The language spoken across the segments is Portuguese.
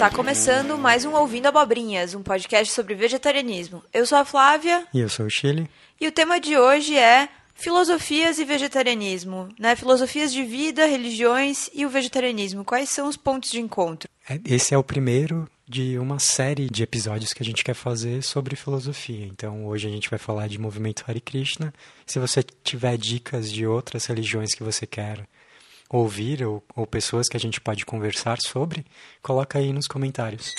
Está começando mais um Ouvindo Abobrinhas, um podcast sobre vegetarianismo. Eu sou a Flávia. E eu sou o Chile. E o tema de hoje é filosofias e vegetarianismo, né? Filosofias de vida, religiões e o vegetarianismo. Quais são os pontos de encontro? É, esse é o primeiro de uma série de episódios que a gente quer fazer sobre filosofia. Então, hoje a gente vai falar de movimento Hare Krishna. Se você tiver dicas de outras religiões que você quer ouvir ou, ou pessoas que a gente pode conversar sobre, coloca aí nos comentários.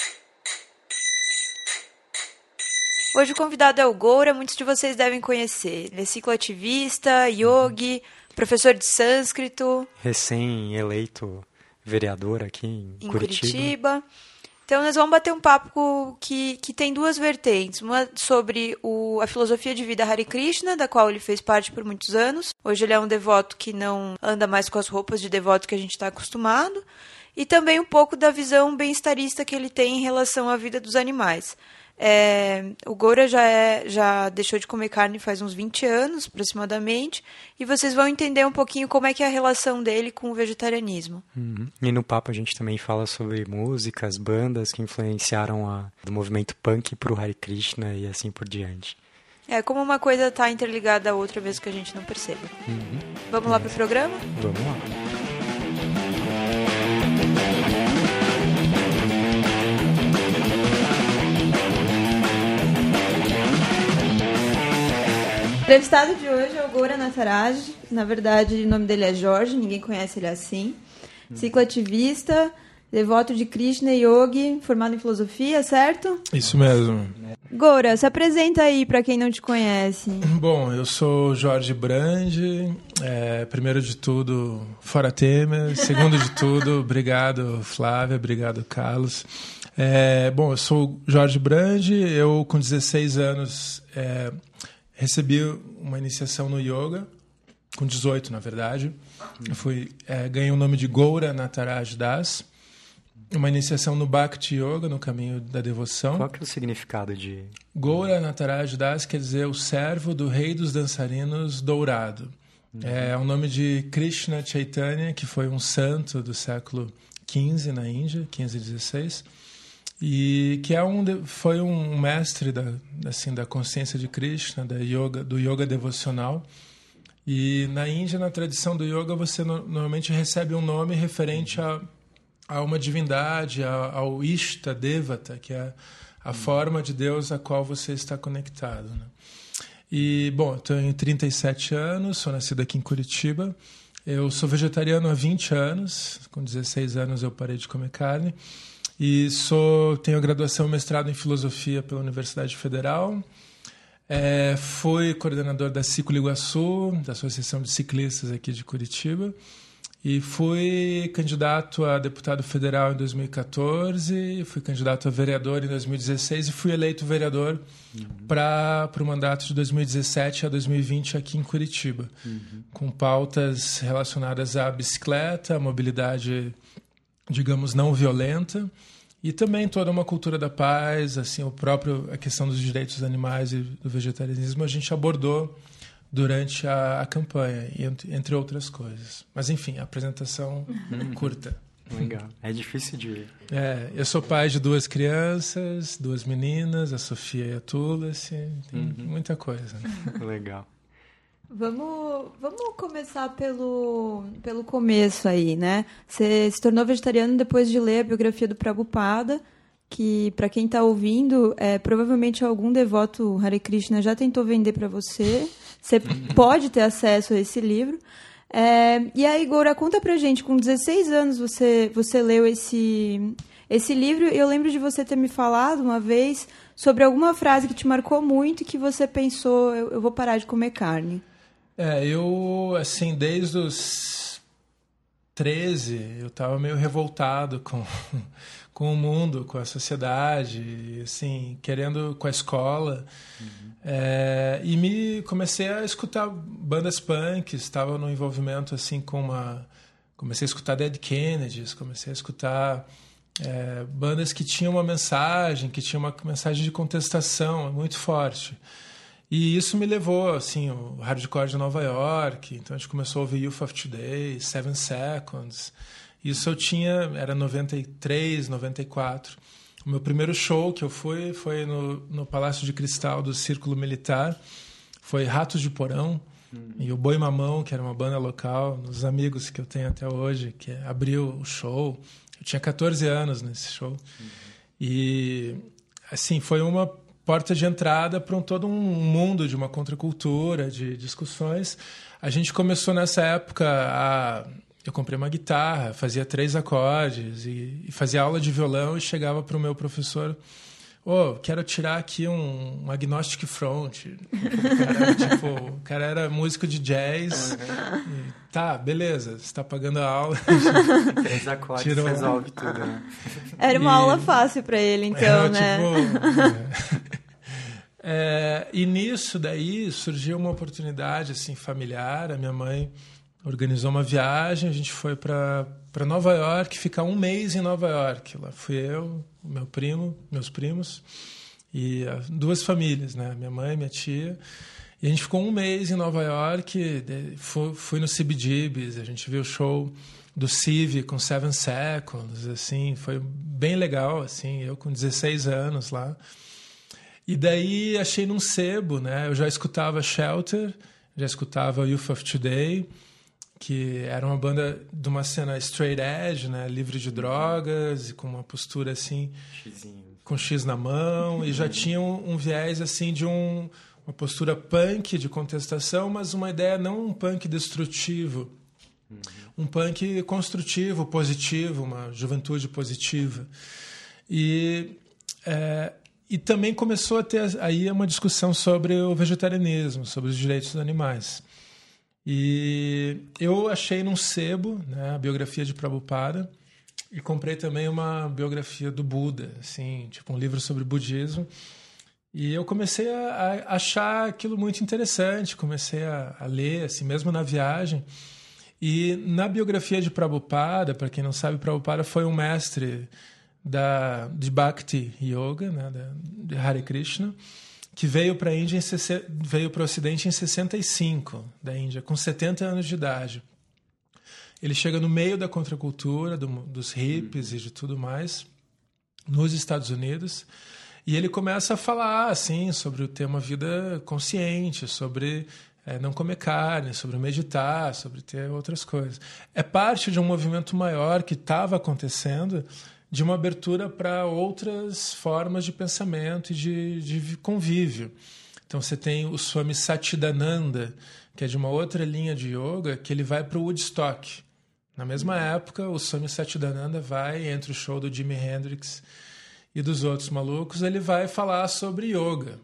Hoje o convidado é o Goura, muitos de vocês devem conhecer. Ele é cicloativista, yogi, professor de sânscrito. Recém-eleito vereador aqui em, em Curitiba. Curitiba. Então, nós vamos bater um papo que, que tem duas vertentes. Uma sobre o, a filosofia de vida Hare Krishna, da qual ele fez parte por muitos anos. Hoje ele é um devoto que não anda mais com as roupas de devoto que a gente está acostumado. E também um pouco da visão bem-estarista que ele tem em relação à vida dos animais. É, o Goura já, é, já deixou de comer carne faz uns 20 anos, aproximadamente, e vocês vão entender um pouquinho como é que é a relação dele com o vegetarianismo. Uhum. E no papo a gente também fala sobre músicas, bandas que influenciaram a, do movimento punk para o Hare Krishna e assim por diante. É, como uma coisa está interligada à outra, mesmo que a gente não perceba. Uhum. Vamos lá para o programa? Vamos lá. Entrevistado de hoje é o Goura Nataraj. Na verdade, o nome dele é Jorge, ninguém conhece ele assim. Cicloativista, devoto de Krishna Yogi, formado em filosofia, certo? Isso mesmo. Goura, se apresenta aí para quem não te conhece. Bom, eu sou Jorge Brandi. É, primeiro de tudo, fora Temer. Segundo de tudo, obrigado Flávia, obrigado Carlos. É, bom, eu sou Jorge Brandi. Eu com 16 anos é, recebi uma iniciação no yoga, com 18 na verdade. Eu fui, é, ganhei o nome de Goura Nataraj Das, uma iniciação no Bhakti Yoga, no caminho da devoção. Qual que é o significado de... Goura Nataraj Das quer dizer o servo do rei dos dançarinos dourado. Uhum. É o nome de Krishna Chaitanya, que foi um santo do século XV na Índia, 15 e 16 e que é um foi um mestre da assim da consciência de Krishna da yoga do yoga devocional. E na Índia na tradição do yoga você no, normalmente recebe um nome referente a, a uma divindade a, ao Ishta Devata que é a forma de Deus a qual você está conectado né? e bom tenho 37 anos sou nascido aqui em Curitiba. Eu sou vegetariano há 20 anos com 16 anos eu parei de comer carne e sou tenho graduação e mestrado em filosofia pela Universidade Federal. É, fui coordenador da Ciclo Iguaçu, da Associação de Ciclistas aqui de Curitiba. E fui candidato a deputado federal em 2014, fui candidato a vereador em 2016 e fui eleito vereador uhum. para o mandato de 2017 a 2020 aqui em Curitiba, uhum. com pautas relacionadas à bicicleta, à mobilidade, digamos, não violenta e também toda uma cultura da paz, assim, o próprio a questão dos direitos dos animais e do vegetarianismo a gente abordou durante a, a campanha, entre, entre outras coisas. Mas enfim, a apresentação uhum. curta. Legal. É difícil de. É, eu sou pai de duas crianças, duas meninas, a Sofia e a Tulasi. Tem uhum. muita coisa. Né? Legal. Vamos, vamos começar pelo, pelo começo aí, né? Você se tornou vegetariano depois de ler a biografia do Prabhupada, que, para quem está ouvindo, é, provavelmente algum devoto Hare Krishna já tentou vender para você. Você pode ter acesso a esse livro. É, e aí, Gora, conta pra gente, com 16 anos você, você leu esse, esse livro, eu lembro de você ter me falado uma vez sobre alguma frase que te marcou muito e que você pensou, eu, eu vou parar de comer carne. É, eu, assim, desde os 13, eu estava meio revoltado com, com o mundo, com a sociedade, assim, querendo com a escola. Uhum. É, e me comecei a escutar bandas punk, estava no envolvimento, assim, com uma... Comecei a escutar Dead Kennedys, comecei a escutar... É, bandas que tinham uma mensagem, que tinham uma mensagem de contestação muito forte. E isso me levou, assim, o hardcore de Nova York. Então a gente começou a ouvir Youth of Today, Seven Seconds. Isso eu tinha, era 93, 94. O meu primeiro show que eu fui foi no, no Palácio de Cristal do Círculo Militar. Foi Ratos de Porão hum. e o Boi Mamão, que era uma banda local, nos amigos que eu tenho até hoje, que abriu o show. Eu tinha 14 anos nesse show. Uhum. E, assim, foi uma porta de entrada para um, todo um mundo de uma contracultura, de discussões. A gente começou nessa época a eu comprei uma guitarra, fazia três acordes e, e fazia aula de violão e chegava para o meu professor, oh, quero tirar aqui um, um agnostic front. O cara, tipo, o cara era músico de jazz. Uhum. E, tá, beleza, você está pagando a aula. Três acordes Tirou... resolve tudo, né? Era uma e... aula fácil para ele, então, né? Tipo, é, e nisso daí surgiu uma oportunidade assim familiar. A minha mãe organizou uma viagem, a gente foi para Nova York, ficar um mês em Nova York. Lá fui eu, meu primo, meus primos e duas famílias, né? Minha mãe, minha tia. E a gente ficou um mês em Nova York, fui, fui no CBGBs, a gente viu o show do Civi com Seven Seconds, assim, foi bem legal, assim, eu com 16 anos lá. E daí achei num sebo, né? Eu já escutava Shelter, já escutava Youth of Today, que era uma banda de uma cena straight edge, né, livre de drogas e com uma postura assim, Xizinho. com X na mão e já tinha um, um viés assim de um, uma postura punk de contestação, mas uma ideia não um punk destrutivo, uhum. um punk construtivo, positivo, uma juventude positiva. E é, e também começou a ter aí uma discussão sobre o vegetarianismo, sobre os direitos dos animais. E eu achei num sebo né, a biografia de Prabhupada e comprei também uma biografia do Buda, assim, tipo um livro sobre budismo. E eu comecei a, a achar aquilo muito interessante, comecei a, a, ler, assim, mesmo na viagem. E na biografia de Prabhupada, para quem não sabe, Prabhupada foi um mestre da, de Bhakti Yoga, né, da, de Hare Krishna que veio para a Índia em, veio para o Ocidente em 65 da Índia, com 70 anos de idade. Ele chega no meio da contracultura, do, dos hippies e de tudo mais, nos Estados Unidos, e ele começa a falar assim sobre o tema vida consciente, sobre é, não comer carne, sobre meditar, sobre ter outras coisas. É parte de um movimento maior que estava acontecendo de uma abertura para outras formas de pensamento e de, de convívio. Então você tem o Swami Satchidananda, que é de uma outra linha de yoga, que ele vai para o Woodstock. Na mesma época, o Swami Satchidananda vai, entre o show do Jimi Hendrix e dos outros malucos, ele vai falar sobre yoga.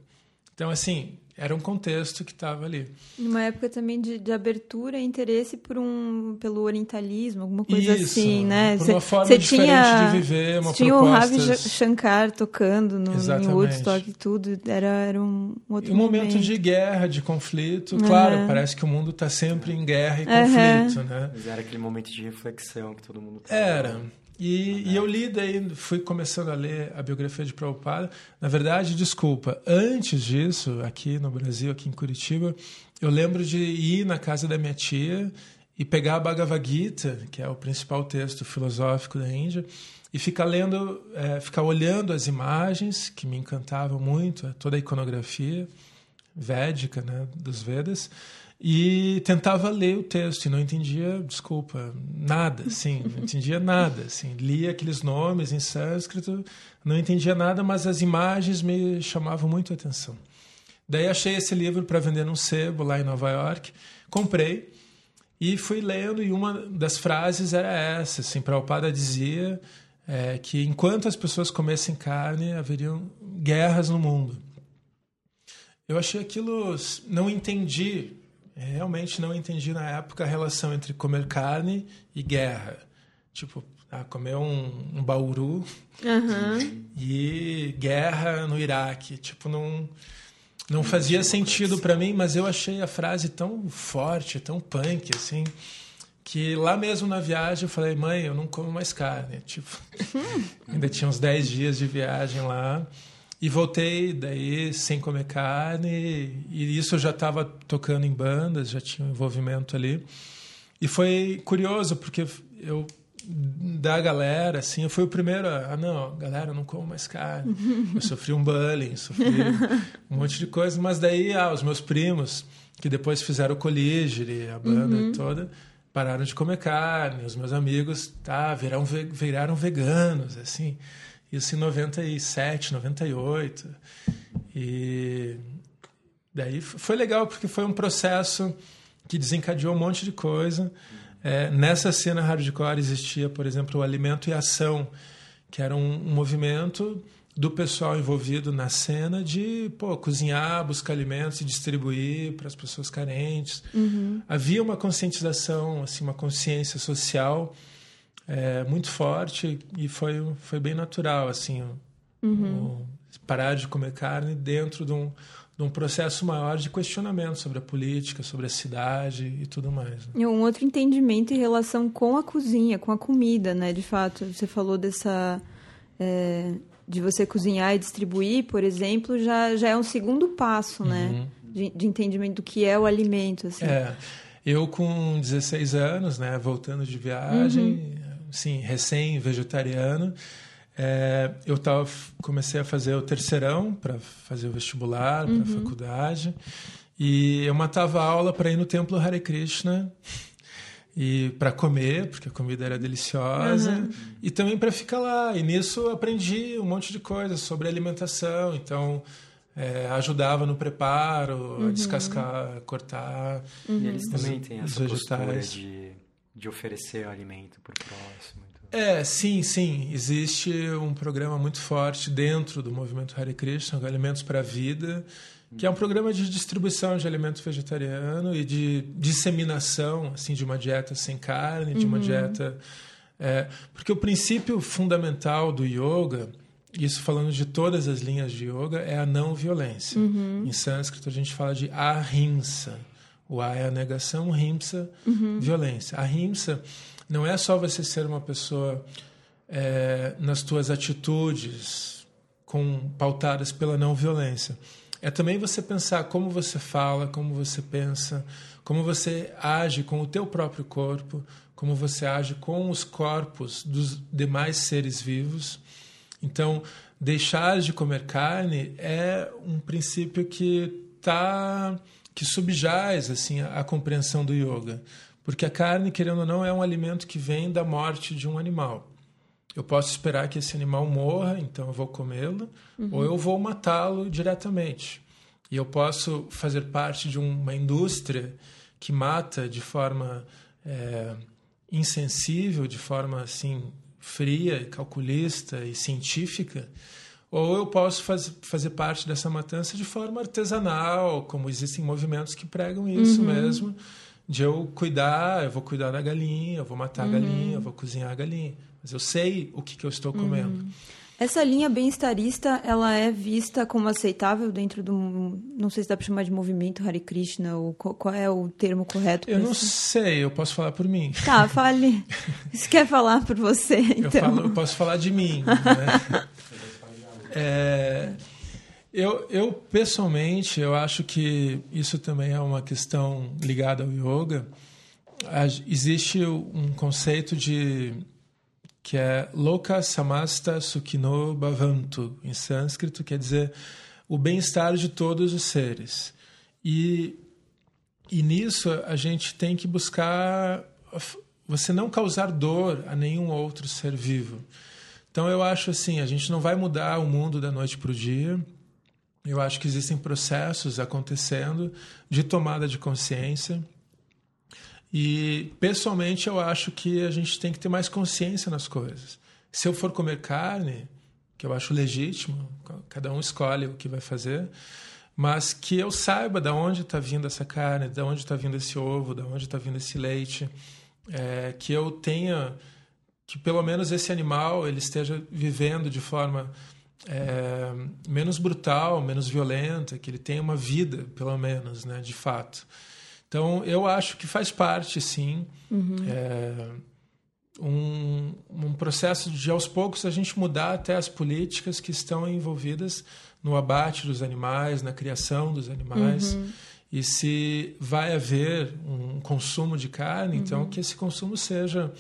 Então, assim, era um contexto que estava ali. Numa época também de, de, abertura e interesse por um, pelo orientalismo, alguma coisa Isso, assim, né? Por uma forma cê diferente tinha, de viver, uma tinha propostas... o Ravi Shankar tocando no, em Woodstock e tudo, era, era um outro um momento. momento de guerra, de conflito. Uhum. Claro, parece que o mundo está sempre em guerra e conflito, né? Mas era aquele momento de reflexão que todo mundo... Era. E, e, eu li daí, fui começando a ler a biografia de Prabhupada. Na verdade, desculpa, antes disso, aqui no Brasil, aqui em Curitiba, eu lembro de ir na casa da minha tia e pegar a Bhagavad Gita, que é o principal texto filosófico da Índia, e ficar lendo, é, ficar olhando as imagens que me encantavam muito, toda a iconografia védica né, dos Vedas, e tentava ler o texto e não entendia, desculpa, nada, assim, não entendia nada, assim, lia aqueles nomes em sânscrito, não entendia nada, mas as imagens me chamavam muito a atenção. Daí achei esse livro para vender num sebo lá em Nova York, comprei e fui lendo e uma das frases era essa, assim, Prabhupada dizia é, que enquanto as pessoas comessem carne, haveriam guerras no mundo. Eu achei aquilo, não entendi realmente não entendi na época a relação entre comer carne e guerra. Tipo, ah, comer um, um bauru uhum. e guerra no Iraque. Tipo, não, não fazia sentido para mim, mas eu achei a frase tão forte, tão punk, assim, que lá mesmo na viagem eu falei, mãe, eu não como mais carne. Tipo, uhum. ainda tinha uns 10 dias de viagem lá. E voltei daí sem comer carne, e isso eu já estava tocando em bandas, já tinha um envolvimento ali. E foi curioso, porque eu da galera, assim, eu fui o primeiro a, ah, não, galera, não como mais carne. Eu sofri um bullying, sofri um monte de coisa, mas daí, ah, os meus primos, que depois fizeram o Colígere, a banda uhum. toda, pararam de comer carne, os meus amigos, tá, viraram, viraram veganos, assim, isso em 97, 98, e daí foi legal, porque foi um processo que desencadeou um monte de coisa, é, nessa cena hardcore existia, por exemplo, o Alimento e Ação, que era um, um movimento do pessoal envolvido na cena de pô, cozinhar, buscar alimentos e distribuir para as pessoas carentes. Uhum. Havia uma conscientização, assim, uma consciência social é, muito forte e foi, foi bem natural assim uhum. o, parar de comer carne dentro de um, num processo maior de questionamento sobre a política, sobre a cidade e tudo mais. Né? E um outro entendimento em relação com a cozinha, com a comida, né? De fato, você falou dessa... É, de você cozinhar e distribuir, por exemplo, já, já é um segundo passo, né? uhum. né? De, de, entendimento do que é o alimento, assim. É, eu com 16 anos, né? Voltando de viagem, uhum. Sim, recém-vegetariano é, eu tava, comecei a fazer o terceirão para fazer o vestibular, uhum. para a faculdade. E eu matava aula para ir no templo Hare Krishna e para comer, porque a comida era deliciosa, uhum. e também para ficar lá. E nisso aprendi um monte de coisas sobre alimentação. Então, é, ajudava no preparo, uhum. a descascar, cortar. Uhum. E eles também têm essa postura de, de oferecer o alimento para o próximo. É, sim, sim. Existe um programa muito forte dentro do movimento Hare Krishna, Alimentos para a Vida, que é um programa de distribuição de alimento vegetariano e de disseminação assim de uma dieta sem carne, de uma uhum. dieta é, porque o princípio fundamental do yoga, isso falando de todas as linhas de yoga, é a não violência. Uhum. Em sânscrito a gente fala de ahimsa. O a é a negação, rimsa, uhum. violência. A rimsa não é só você ser uma pessoa é, nas tuas atitudes com pautadas pela não violência. É também você pensar como você fala, como você pensa, como você age com o teu próprio corpo, como você age com os corpos dos demais seres vivos. Então, deixar de comer carne é um princípio que tá que subjaz assim a, a compreensão do yoga. Porque a carne, querendo ou não, é um alimento que vem da morte de um animal. Eu posso esperar que esse animal morra, então eu vou comê-lo, uhum. ou eu vou matá-lo diretamente. E eu posso fazer parte de uma indústria que mata de forma é, insensível, de forma assim fria, calculista e científica, ou eu posso faz, fazer parte dessa matança de forma artesanal, como existem movimentos que pregam isso uhum. mesmo de eu cuidar, eu vou cuidar da galinha, eu vou matar uhum. a galinha, eu vou cozinhar a galinha. Mas eu sei o que, que eu estou comendo. Uhum. Essa linha bem-estarista, ela é vista como aceitável dentro do, não sei se dá para chamar de movimento Hare Krishna, ou qual é o termo correto? Eu não isso? sei, eu posso falar por mim. Tá, fale. Você quer falar por você, então? Eu, falo, eu posso falar de mim. Né? É, eu, eu, pessoalmente, eu acho que isso também é uma questão ligada ao yoga. Existe um conceito de que é Loka Samasta Sukhino Bhavantu, em sânscrito, quer dizer o bem-estar de todos os seres. E, e nisso a gente tem que buscar você não causar dor a nenhum outro ser vivo. Então eu acho assim, a gente não vai mudar o mundo da noite para o dia, eu acho que existem processos acontecendo de tomada de consciência. E, pessoalmente, eu acho que a gente tem que ter mais consciência nas coisas. Se eu for comer carne, que eu acho legítimo, cada um escolhe o que vai fazer, mas que eu saiba de onde está vindo essa carne, de onde está vindo esse ovo, de onde está vindo esse leite, é, que eu tenha, que pelo menos esse animal ele esteja vivendo de forma é, menos brutal, menos violenta, que ele tenha uma vida, pelo menos, né, de fato. Então, eu acho que faz parte, sim, uhum. é, um, um processo de, aos poucos, a gente mudar até as políticas que estão envolvidas no abate dos animais, na criação dos animais. Uhum. E se vai haver um consumo de carne, então, uhum. então que esse consumo seja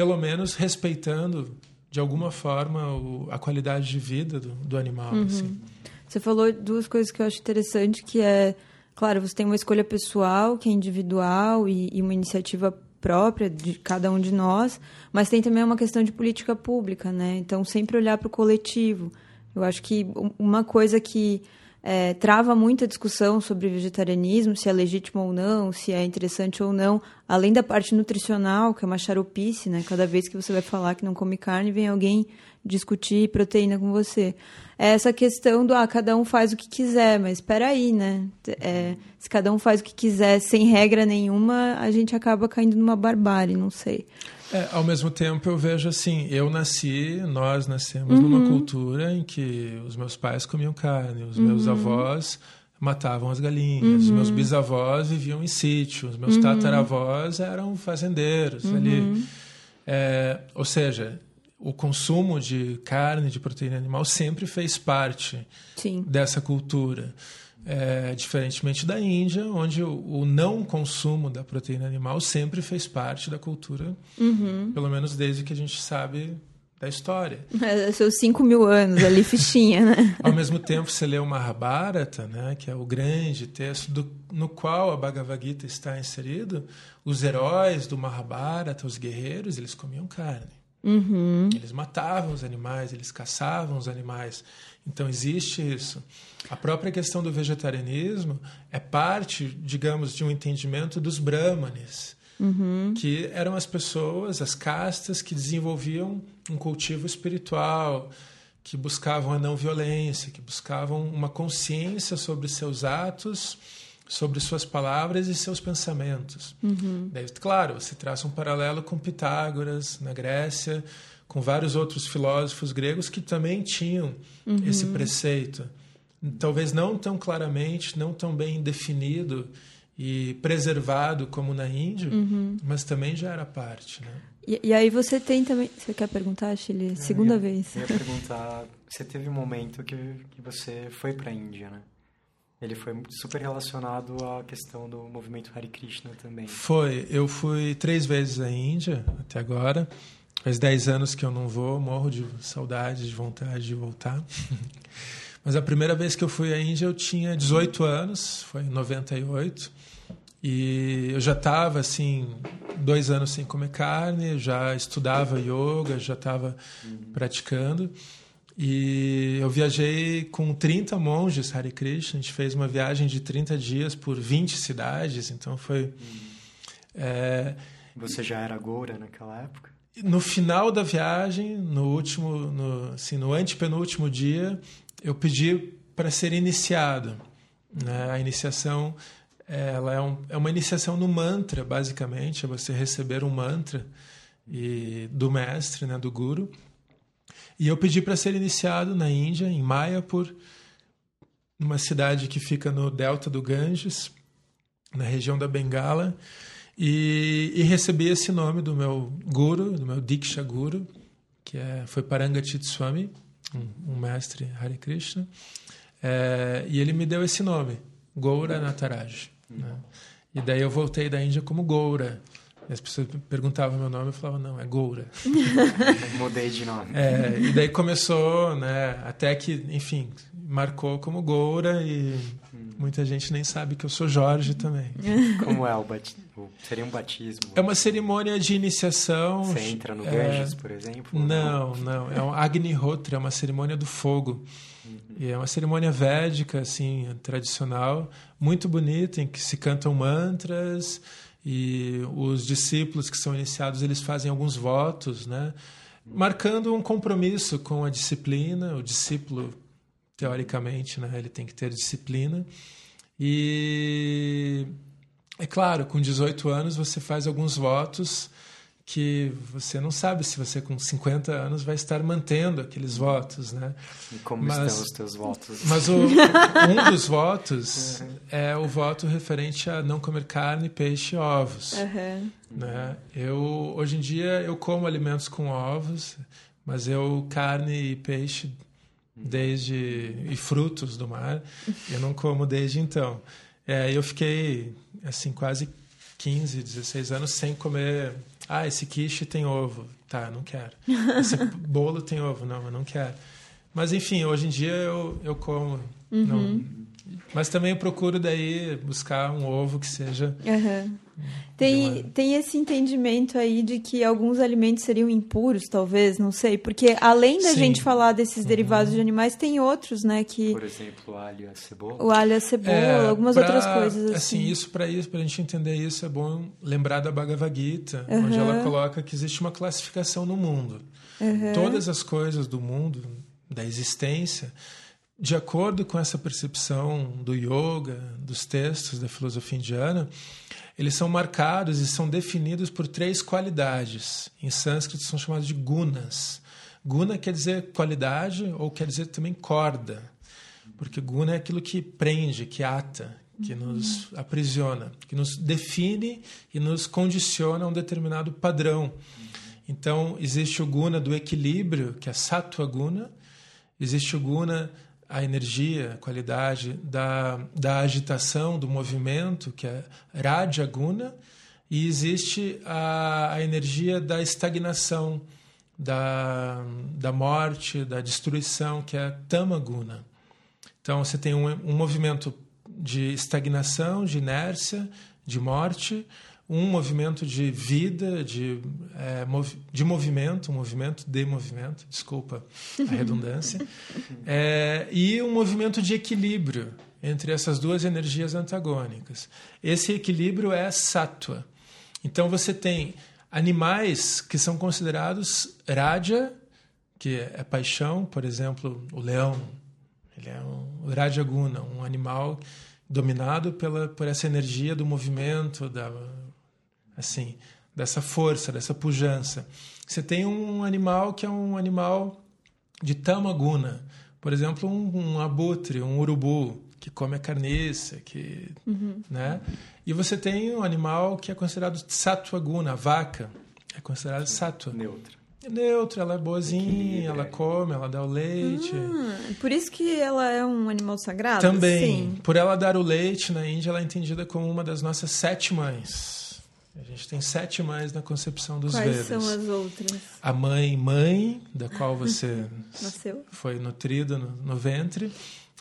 pelo menos respeitando de alguma forma o, a qualidade de vida do, do animal. Uhum. Assim. Você falou duas coisas que eu acho interessante, que é, claro, você tem uma escolha pessoal, que é individual e, e uma iniciativa própria de cada um de nós, mas tem também uma questão de política pública, né? Então, sempre olhar para o coletivo. Eu acho que uma coisa que é, trava muita discussão sobre vegetarianismo, se é legítimo ou não, se é interessante ou não, além da parte nutricional, que é uma charupice, né? Cada vez que você vai falar que não come carne, vem alguém discutir proteína com você. É essa questão do, ah, cada um faz o que quiser, mas espera aí, né? É, se cada um faz o que quiser sem regra nenhuma, a gente acaba caindo numa barbárie, não sei. É, ao mesmo tempo, eu vejo assim: eu nasci, nós nascemos uhum. numa cultura em que os meus pais comiam carne, os uhum. meus avós matavam as galinhas, uhum. os meus uhum. bisavós viviam em sítio, os meus uhum. tataravós eram fazendeiros ali. Uhum. É, ou seja, o consumo de carne, de proteína animal sempre fez parte Sim. dessa cultura. É, diferentemente da Índia, onde o, o, não consumo da proteína animal sempre fez parte da cultura, uhum. pelo menos desde que a gente sabe da história. É, seus 5 mil anos ali, fichinha, né? Ao mesmo tempo, você lê o Mahabharata, né, que é o grande texto do, no qual a Bhagavad Gita está inserido, os heróis do Mahabharata, os guerreiros, eles comiam carne. Uhum. Eles matavam os animais, eles caçavam os animais. Então existe isso. A própria questão do vegetarianismo é parte, digamos, de um entendimento dos brahmanes, uhum. que eram as pessoas, as castas que desenvolviam um cultivo espiritual, que buscavam a não violência, que buscavam uma consciência sobre seus atos, sobre suas palavras e seus pensamentos. Uhum. Daí, claro, você traça um paralelo com Pitágoras na Grécia, com vários outros filósofos gregos que também tinham uhum. esse preceito. Talvez não tão claramente, não tão bem definido e preservado como na Índia, uhum. mas também já era parte. Né? E, e, aí você tem também. Você quer perguntar, Chile? Segunda eu vez. Eu ia perguntar. Você teve um momento que, que você foi para a Índia, né? Ele foi super relacionado à questão do movimento Hare Krishna também. Foi. Eu fui três vezes à Índia até agora. Faz 10 anos que eu não vou, morro de saudade, de vontade de voltar. Mas a primeira vez que eu fui à Índia eu tinha 18 anos, foi em 98. E eu já estava, assim, dois anos sem comer carne, já estudava yoga, já estava uhum. praticando. E eu viajei com 30 monges Hare Krishna, a gente fez uma viagem de 30 dias por 20 cidades, então foi... Uhum. É... Você já era Goura naquela época? No final da viagem, no último, no, assim, no antepenúltimo dia, eu pedi para ser iniciado. Né? A iniciação ela é, um, é uma iniciação no mantra, basicamente, é você receber um mantra e, do mestre, né, do guru. E eu pedi para ser iniciado na Índia, em Mayapur, numa cidade que fica no delta do Ganges, na região da Bengala. E, e, recebi esse nome do meu guru, do meu Diksha Guru, que é, foi Parangatit Swami, um, um mestre Hare Krishna. É, e ele me deu esse nome, Goura Nataraj. Né? E daí eu voltei da Índia como Goura. As pessoas perguntavam meu nome, eu falava, não, é Goura. Mudei de nome. É, e daí começou, né, até que, enfim, marcou como Goura e muita gente nem sabe que eu sou Jorge também. Como é o batismo? Seria um batismo? É uma cerimônia de iniciação. Você entra no Ganges, é... por exemplo? Não, não. É um Agnihotra, é uma cerimônia do fogo. Uhum. E é uma cerimônia védica, assim, tradicional, muito bonita, em que se cantam mantras e os discípulos que são iniciados, eles fazem alguns votos, né? Marcando um compromisso com a disciplina, o discípulo teoricamente, né? Ele tem que ter disciplina. E é claro, com 18 anos você faz alguns votos que você não sabe se você com 50 anos vai estar mantendo aqueles votos, né? E como mas, estão os teus votos? Mas o, um dos votos uhum. é o voto referente a não comer carne, peixe e ovos. Uhum. Né? Eu hoje em dia eu como alimentos com ovos, mas eu carne e peixe desde e frutos do mar. Eu não como desde então. É, eu fiquei assim quase 15, 16 anos sem comer Ah, esse quiche tem ovo. Tá, não quero. Esse bolo tem ovo. Não, eu não quero. Mas, enfim, hoje em dia eu, eu como. Uhum. Não, mas também eu procuro daí buscar um ovo que seja. Uhum. Tem, uma- tem esse entendimento aí de que alguns alimentos seriam impuros, talvez, não sei. Porque além da Sim. gente falar desses derivados de animais, tem outros, né? Que Por exemplo, alho e a cebola. o alho, a cebola, É, algumas pra- outras coisas assim. isso para isso, para a gente entender isso, é bom lembrar da Bhagavad Gita, onde Uhum. ela coloca que existe uma classificação no mundo. Uhum. Todas as coisas do mundo, da existência, de acordo com essa percepção do yoga, dos textos da filosofia indiana, eles são marcados e são definidos por três qualidades. Em sânscrito são chamados de gunas. Guna quer dizer qualidade ou quer dizer também corda. Porque guna é aquilo que prende, que ata, que nos aprisiona, que nos define e nos condiciona a um determinado padrão. Então, existe o guna do equilíbrio, que é sattva guna, existe o guna, a energia, a qualidade da, da agitação, do movimento, que é raja guna, e existe a, a energia da estagnação, da, da morte, da destruição, que é tamaguna. Então você tem um, um movimento de estagnação, de inércia, de morte, um movimento de vida, de, é, mov, de movimento, um movimento de movimento, desculpa a redundância, é, e um movimento de equilíbrio entre essas duas energias antagônicas. Esse equilíbrio é sattva. Então você tem animais que são considerados raja, que é paixão, por exemplo, o leão. Ele é um rajaguna, um animal dominado pela por essa energia do movimento, da assim, dessa força, dessa pujança. Você tem um animal que é um animal de tamaguna, por exemplo, um, um abutre, um urubu que come a carniça, que, Uhum. né? E você tem um animal que é considerado sattva-guna, a vaca, é considerada sattva. Neutra. É neutra, ela é boazinha, Equilíbrio, ela é. come, ela dá o leite. Ah, por isso que ela é um animal sagrado? Também, Sim. por ela dar o leite na Índia, ela é entendida como uma das nossas sete mães. A gente tem sete mães na concepção dos Quais Vedas. são as outras? A mãe, mãe, da qual você Nasceu? foi nutrido no, no ventre.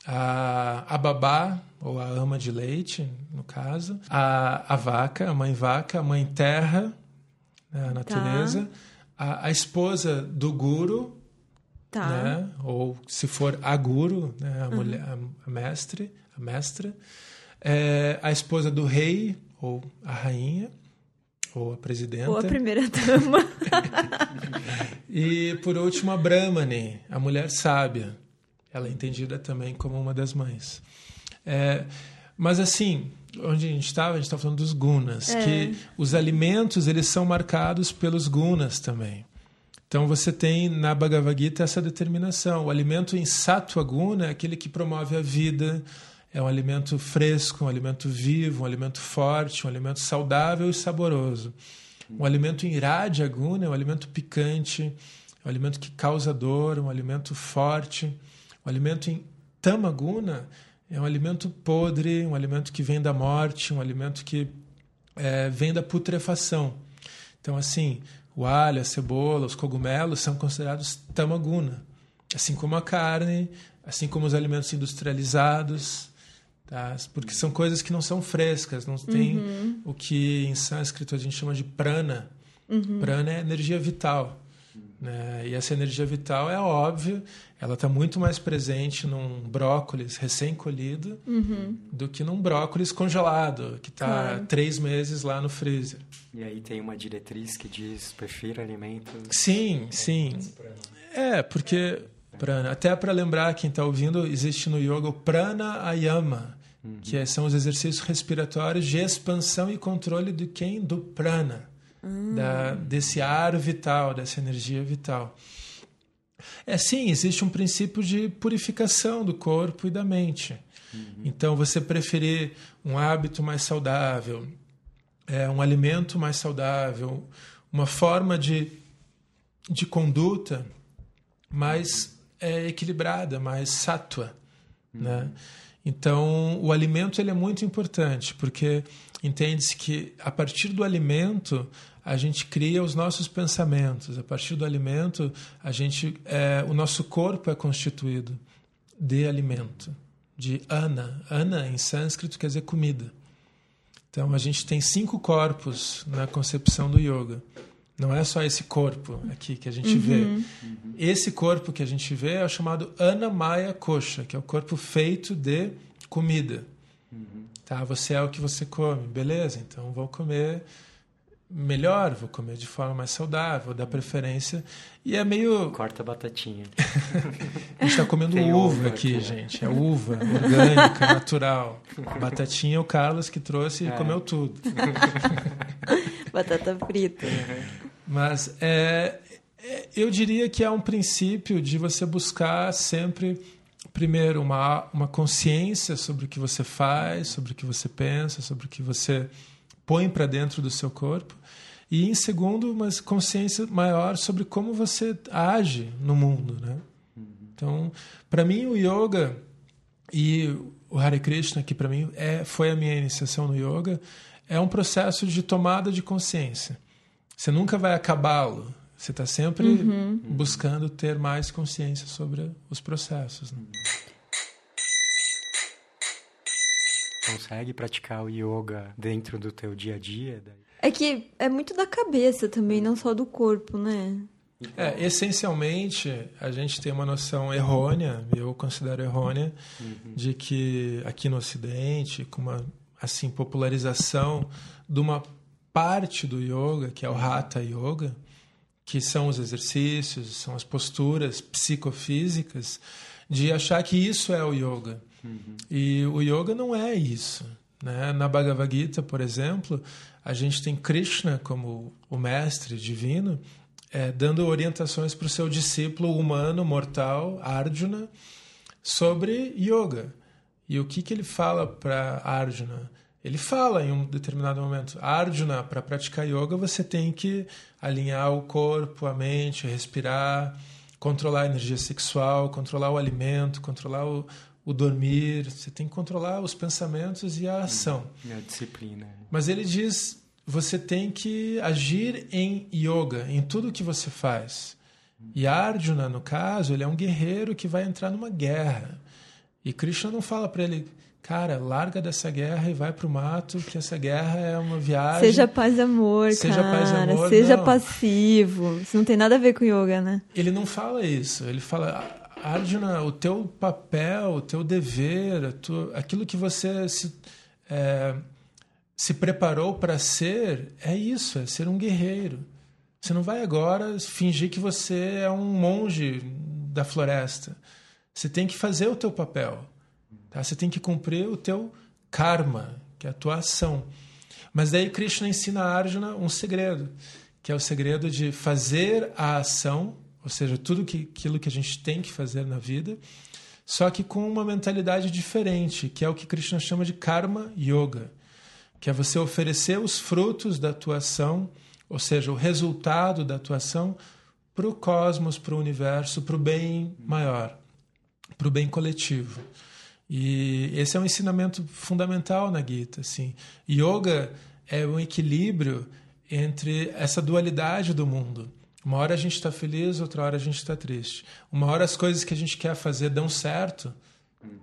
A, a babá, ou a ama de leite, no caso. A, a vaca, a mãe vaca. A mãe terra, né, a natureza. A, a esposa do guru, Tá. né? Ou se for a guru, né? a, mulher, a, a mestre, a mestra. É, a esposa do rei, ou a rainha, ou a presidenta. Ou a primeira dama. E por último, a Brahmani, a mulher sábia. Ela é entendida também como uma das mães. É, mas assim, onde a gente estava, a gente estava falando dos gunas, É. que os alimentos eles são marcados pelos gunas também. Então você tem na Bhagavad Gita essa determinação. O alimento em sattva guna é aquele que promove a vida, é um alimento fresco, um alimento vivo, um alimento forte, um alimento saudável e saboroso. Um alimento em raja guna é um alimento picante, é um alimento que causa dor, um alimento forte. O alimento em tamaguna é um alimento podre, um alimento que vem da morte, um alimento que é, vem da putrefação. Então, assim, o alho, a cebola, os cogumelos são considerados tamaguna, assim como a carne, assim como os alimentos industrializados, tá? porque são coisas que não são frescas, não tem o que em sânscrito a gente chama de prana. Prana é energia vital. Né? E essa energia vital é óbvia, ela está muito mais presente num brócolis recém-colhido do que num brócolis congelado, que está Claro. três meses lá no freezer. E aí tem uma diretriz que diz prefira alimentos. Sim, sim. É, porque prana, até para lembrar quem está ouvindo, existe no yoga o prana ayama, que é- são os exercícios respiratórios de expansão e controle de quem? Do prana, da, desse ar vital, dessa energia vital. É sim, existe um princípio de purificação do corpo e da mente. Então, você preferir um hábito mais saudável, é, um alimento mais saudável, uma forma de, de conduta mais é, equilibrada, mais sattva. Né? Então, o alimento ele é muito importante, porque entende-se que a partir do alimento a gente cria os nossos pensamentos. A partir do alimento, a gente, é, o nosso corpo é constituído de alimento, de ana. Ana, em sânscrito, quer dizer comida. Então, a gente tem cinco corpos na concepção do yoga. Não é só esse corpo aqui que a gente uhum. vê. Esse corpo que a gente vê é o chamado Anamaya Kosha, que é o corpo feito de comida. Uhum. Tá, você é o que você come, beleza? Então vou comer melhor, vou comer de forma mais saudável, vou dar preferência. E é meio. Corta a batatinha. a gente está comendo Tem uva, aqui, aqui, gente. É uva, orgânica, natural. Batatinha é o Carlos que trouxe e é. comeu tudo. Batata frita. Mas é, é, eu diria que é um princípio de você buscar sempre, primeiro, uma, uma consciência sobre o que você faz, sobre o que você pensa, sobre o que você põe para dentro do seu corpo. E, em segundo, uma consciência maior sobre como você age no mundo. Né? Então, para mim, o yoga e o Hare Krishna, que para mim é, foi a minha iniciação no yoga, é um processo de tomada de consciência. Você nunca vai acabá-lo. Você está sempre uhum. buscando ter mais consciência sobre os processos. Né? Consegue praticar o yoga dentro do teu dia a dia? É que é muito da cabeça também, não só do corpo, né? É, essencialmente, a gente tem uma noção errônea, eu considero errônea, uhum. de que aqui no Ocidente, com uma assim popularização de uma parte do yoga, que é o Hatha Yoga, que são os exercícios, são as posturas psicofísicas, de achar que isso é o yoga. Uhum. E o yoga não é isso. Né? Na Bhagavad Gita, por exemplo, a gente tem Krishna como o mestre divino, é, dando orientações para o seu discípulo humano, mortal, Arjuna, sobre yoga. E o que, que ele fala para Arjuna? Ele fala em um determinado momento, Arjuna, para praticar yoga você tem que alinhar o corpo, a mente, respirar, controlar a energia sexual, controlar o alimento, controlar o, o dormir, você tem que controlar os pensamentos e a ação. E a disciplina. Mas ele diz, você tem que agir em yoga, em tudo que você faz. E Arjuna, no caso, ele é um guerreiro que vai entrar numa guerra. E Krishna não fala para ele, cara, larga dessa guerra e vai pro mato, que essa guerra é uma viagem. Seja paz e amor, seja cara. Paz e amor. Seja não. passivo. Isso não tem nada a ver com yoga, né? Ele não fala isso. Ele fala, Arjuna, o teu papel, o teu dever, tu, aquilo que você se, é, se preparou para ser, é isso, é ser um guerreiro. Você não vai agora fingir que você é um monge da floresta. Você tem que fazer o teu papel. Tá? Você tem que cumprir o teu karma, que é a tua ação. Mas daí Krishna ensina a Arjuna um segredo, que é o segredo de fazer a ação, ou seja, tudo que, aquilo que a gente tem que fazer na vida, só que com uma mentalidade diferente, que é o que Krishna chama de karma yoga, que é você oferecer os frutos da tua ação, ou seja, o resultado da tua ação para o cosmos, para o universo, para o bem maior, para o bem coletivo. E esse é um ensinamento fundamental na Gita. Assim. Yoga é um equilíbrio entre essa dualidade do mundo. Uma hora a gente está feliz, outra hora a gente está triste. Uma hora as coisas que a gente quer fazer dão certo,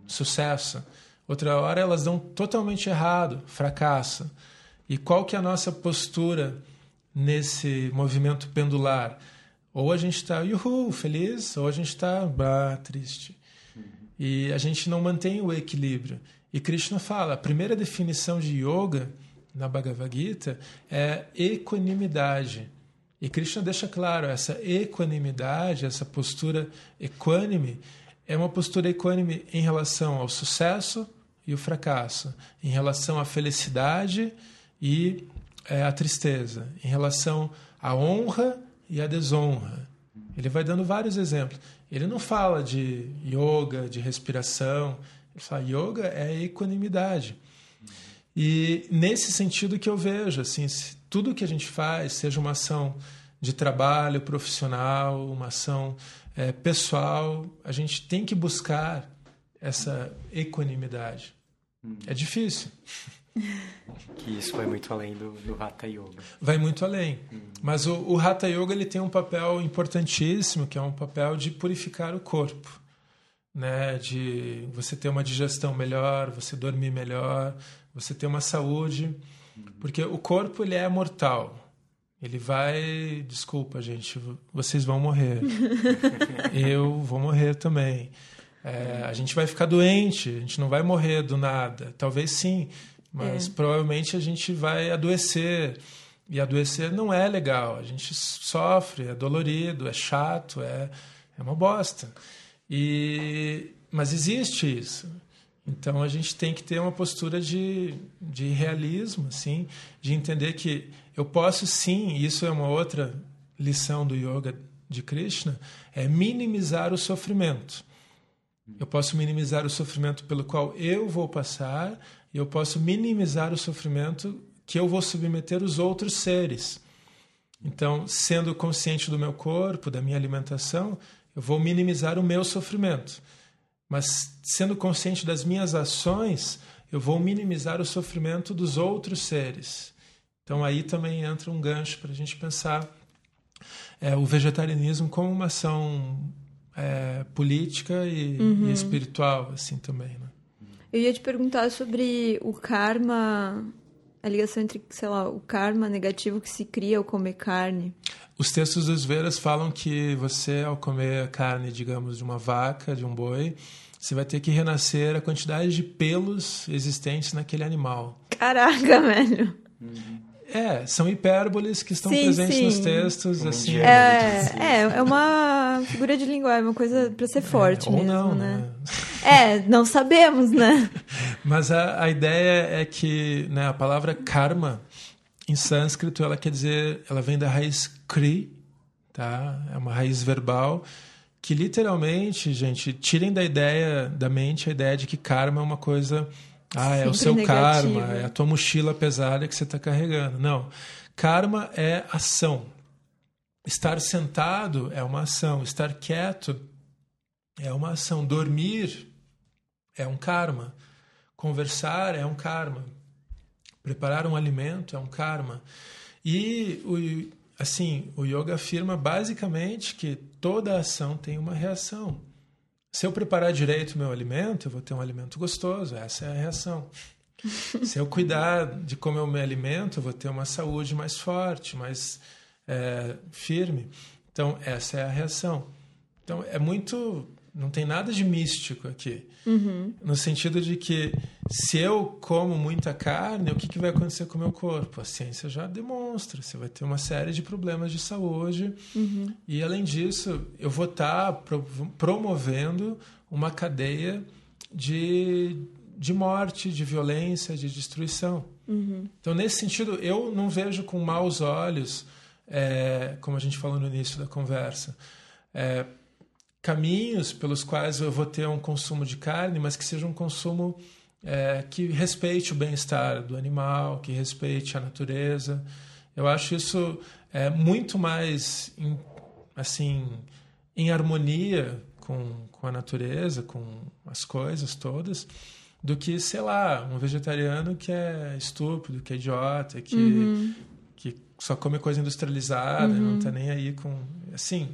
sucesso. Outra hora elas dão totalmente errado, fracasso. E qual que é a nossa postura nesse movimento pendular? Ou a gente está, uhul, feliz, ou a gente está, triste. E a gente não mantém o equilíbrio. E Krishna fala, a primeira definição de yoga na Bhagavad Gita é equanimidade. E Krishna deixa claro, essa equanimidade, essa postura equânime, é uma postura equânime em relação ao sucesso e o fracasso, em relação à felicidade e é, à tristeza, em relação à honra e à desonra. Ele vai dando vários exemplos. Ele não fala de yoga, de respiração. Ele fala yoga é equanimidade. E nesse sentido que eu vejo, assim, tudo que a gente faz, seja uma ação de trabalho profissional, uma ação é, pessoal, a gente tem que buscar essa equanimidade. Hum. É difícil. Que isso vai muito além do, do Hatha Yoga. Vai muito além. Hum. Mas o, o Hatha Yoga ele tem um papel importantíssimo, que é um papel de purificar o corpo. Né? De você ter uma digestão melhor, você dormir melhor, você ter uma saúde. Hum. Porque o corpo ele é mortal. Ele vai. Desculpa, gente, vocês vão morrer. Eu vou morrer também. É, a gente vai ficar doente, a gente não vai morrer do nada. Talvez sim, mas é. provavelmente a gente vai adoecer. E adoecer não é legal. A gente sofre, é dolorido, é chato, é, é uma bosta. E, mas existe isso. Então a gente tem que ter uma postura de, de realismo, assim, de entender que eu posso sim, isso é uma outra lição do yoga de Krishna, é minimizar o sofrimento. Eu posso minimizar o sofrimento pelo qual eu vou passar, e eu posso minimizar o sofrimento que eu vou submeter os outros seres. Então, sendo consciente do meu corpo, da minha alimentação, eu vou minimizar o meu sofrimento. Mas sendo consciente das minhas ações, eu vou minimizar o sofrimento dos outros seres. Então aí também entra um gancho para a gente pensar é, o vegetarianismo como uma ação é, política e, uhum. e, espiritual assim também. Né? Eu ia te perguntar sobre o karma, a ligação entre, sei lá, o karma negativo que se cria ao comer carne. Os textos dos Vedas falam que você, ao comer carne, digamos, de uma vaca, de um boi, você vai ter que renascer a quantidade de pelos existentes naquele animal. Caraca, velho. Uhum. É, são hipérboles que estão sim, presentes sim. nos textos, assim. É, é, é uma figura de linguagem, uma coisa para ser é, forte é, mesmo, não, né? né? É, não sabemos, né? Mas a, a ideia é que né, a palavra karma, em sânscrito, ela quer dizer, ela vem da raiz kri, tá? É uma raiz verbal que literalmente, gente, tirem da ideia da mente a ideia de que karma é uma coisa ah, é o seu negativo. karma, é a tua mochila pesada que você está carregando. Não. Karma é ação. Estar sentado é uma ação. Estar quieto é uma ação. Dormir é um karma. Conversar é um karma. Preparar um alimento é um karma. E o, assim, o yoga afirma basicamente que toda ação tem uma reação. Se eu preparar direito o meu alimento, eu vou ter um alimento gostoso. Essa é a reação. Se eu cuidar de como eu me alimento, eu vou ter uma saúde mais forte, mais é, firme. Então, essa é a reação. Então, é muito não tem nada de místico aqui. Uhum. No sentido de que se eu como muita carne, o que, que vai acontecer com o meu corpo? A ciência já demonstra. Você vai ter uma série de problemas de saúde. Uhum. E, além disso, eu vou estar pro, promovendo uma cadeia de, de morte, de violência, de destruição. Uhum. Então, nesse sentido, eu não vejo com maus olhos, é, como a gente falou no início da conversa. É, caminhos pelos quais eu vou ter um consumo de carne, mas que seja um consumo é, que respeite o bem-estar do animal, que respeite a natureza. Eu acho isso é, muito mais em, assim em harmonia com, com a natureza, com as coisas todas, do que, sei lá, um vegetariano que é estúpido, que é idiota, que, uhum. Só come coisa industrializada, uhum. não está nem aí com. Assim,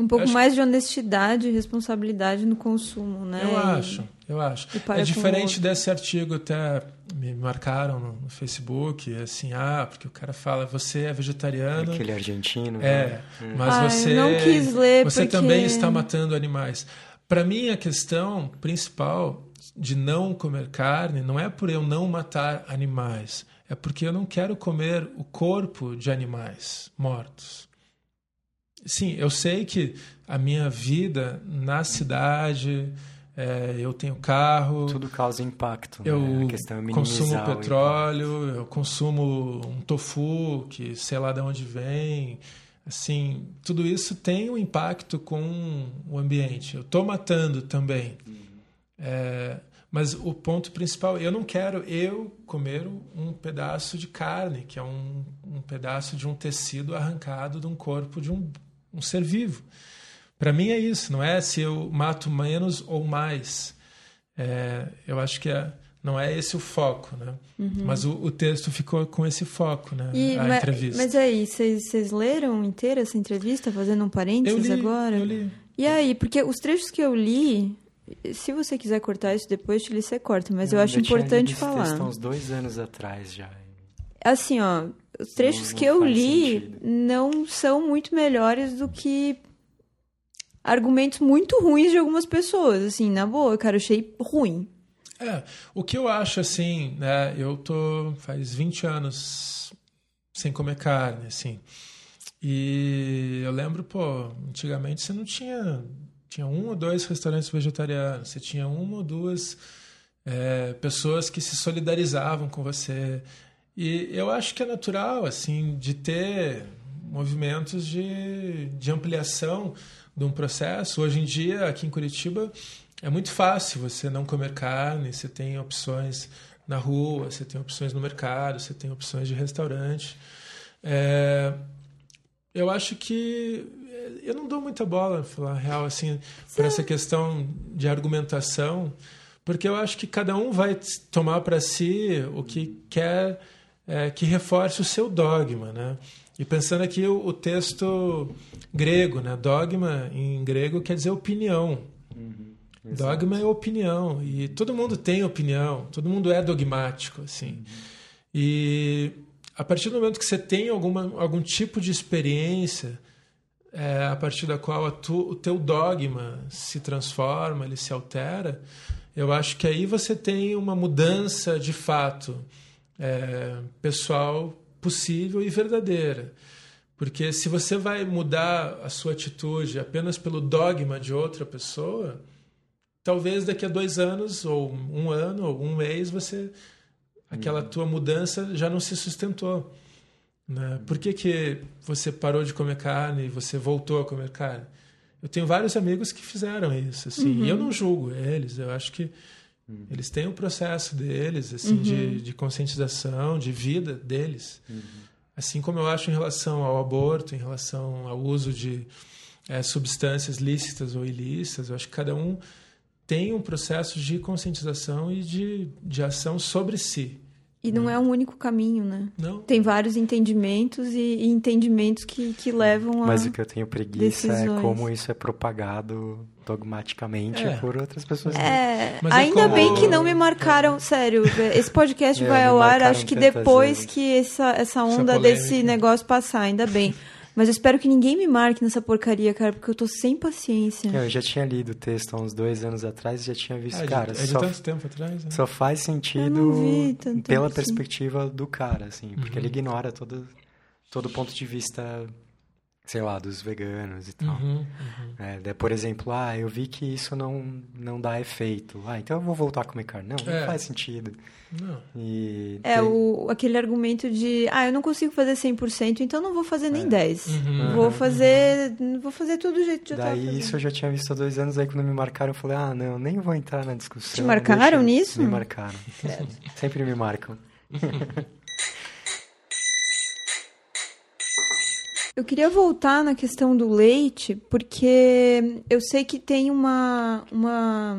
um pouco mais de honestidade e responsabilidade no consumo, né? Eu acho, eu acho. É diferente desse artigo, até me marcaram no, no, Facebook, assim, ah, porque o cara fala, você é vegetariano. Aquele argentino. É, né? Hum. mas Ai, você, não quis ler você porque... também está matando animais. Para mim, a questão principal de não comer carne não é por eu não matar animais, é porque eu não quero comer o corpo de animais mortos. Sim, eu sei que a minha vida na cidade, é, eu tenho carro. Tudo causa impacto. Eu né? é consumo petróleo, eu consumo um tofu que sei lá de onde vem. Assim, tudo isso tem um impacto com o ambiente. Eu estou matando também. Uhum. É, mas o ponto principal, eu não quero eu comer um pedaço de carne, que é um, um pedaço de um tecido arrancado de um corpo de um um ser vivo. Para mim é isso, não é se eu mato menos ou mais. É, eu acho que é, não é esse o foco, né? Uhum. Mas o, o, texto ficou com esse foco, né? E, a mas, entrevista. Mas aí, vocês leram inteira essa entrevista, fazendo um parênteses eu li, agora? Eu li. E aí, porque os trechos que eu li, se você quiser cortar isso depois, te li, você corta, mas eu, eu acho importante falar. Texto há uns dois anos atrás já. Assim, ó, os trechos não, não que eu li sentido. não são muito melhores do que argumentos muito ruins de algumas pessoas, assim, na boa, cara, eu achei ruim. É, o que eu acho assim, né, eu tô faz 20 anos sem comer carne, assim. E eu lembro, pô, antigamente você não tinha tinha um ou dois restaurantes vegetarianos, você tinha uma ou duas é, pessoas que se solidarizavam com você. E eu acho que é natural, assim, de ter movimentos de, de ampliação de um processo. Hoje em dia, aqui em Curitiba, é muito fácil você não comer carne, você tem opções na rua, você tem opções no mercado, você tem opções de restaurante. É, eu acho que eu não dou muita bola, falar real, assim, para essa questão de argumentação, porque eu acho que cada um vai tomar para si o que quer é, que reforce o seu dogma, né? E pensando aqui o, o, texto grego, né? Dogma em grego quer dizer opinião. Uhum, dogma é opinião e todo mundo tem opinião, todo mundo é dogmático, assim. Uhum. E a partir do momento que você tem alguma, algum tipo de experiência é, a partir da qual tu, o teu dogma se transforma, ele se altera, eu acho que aí você tem uma mudança de fato é, pessoal possível e verdadeira. Porque se você vai mudar a sua atitude apenas pelo dogma de outra pessoa, talvez daqui a dois anos, ou um ano, ou um mês, você aquela tua mudança já não se sustentou. Né? Por que, que você parou de comer carne e você voltou a comer carne? Eu tenho vários amigos que fizeram isso, assim, uhum. e eu não julgo eles. Eu acho que uhum. eles têm um processo deles, assim, uhum. de, de conscientização, de vida deles. Uhum. Assim como eu acho em relação ao aborto, em relação ao uso de é, substâncias lícitas ou ilícitas, eu acho que cada um tem um processo de conscientização e de, de ação sobre si. E não é um único caminho, né? Não. Tem vários entendimentos e, e entendimentos que, que levam a. Mas o que eu tenho preguiça é decisões. é como isso é propagado dogmaticamente é. por outras pessoas. É, é ainda é como... bem que não me marcaram, sério. Esse podcast vai ao ar, acho que depois vezes. que essa, essa onda essa desse negócio passar, ainda bem. Mas eu espero que ninguém me marque nessa porcaria, cara, porque eu tô sem paciência. Eu já tinha lido o texto há uns dois anos atrás e já tinha visto, é, cara. É de, só, tanto tempo atrás? Né? Só faz sentido pela perspectiva do cara, assim, porque uhum. ele ignora todo, todo ponto de vista sei lá, dos veganos e tal. Uhum, uhum. É, por exemplo, ah, eu vi que isso não, não dá efeito. Ah, então eu vou voltar a comer carne. Não, é. não faz sentido. Não. E é tem... o, aquele argumento de, ah, eu não consigo fazer 100%, então não vou fazer nem é. 10%. Uhum, vou fazer vou fazer tudo do jeito que eu Daí isso eu já tinha visto há dois anos, aí quando me marcaram eu falei, ah, não, nem vou entrar na discussão. Te marcaram nisso? Me marcaram. Sempre me marcam. Eu queria voltar na questão do leite, porque eu sei que tem uma. uma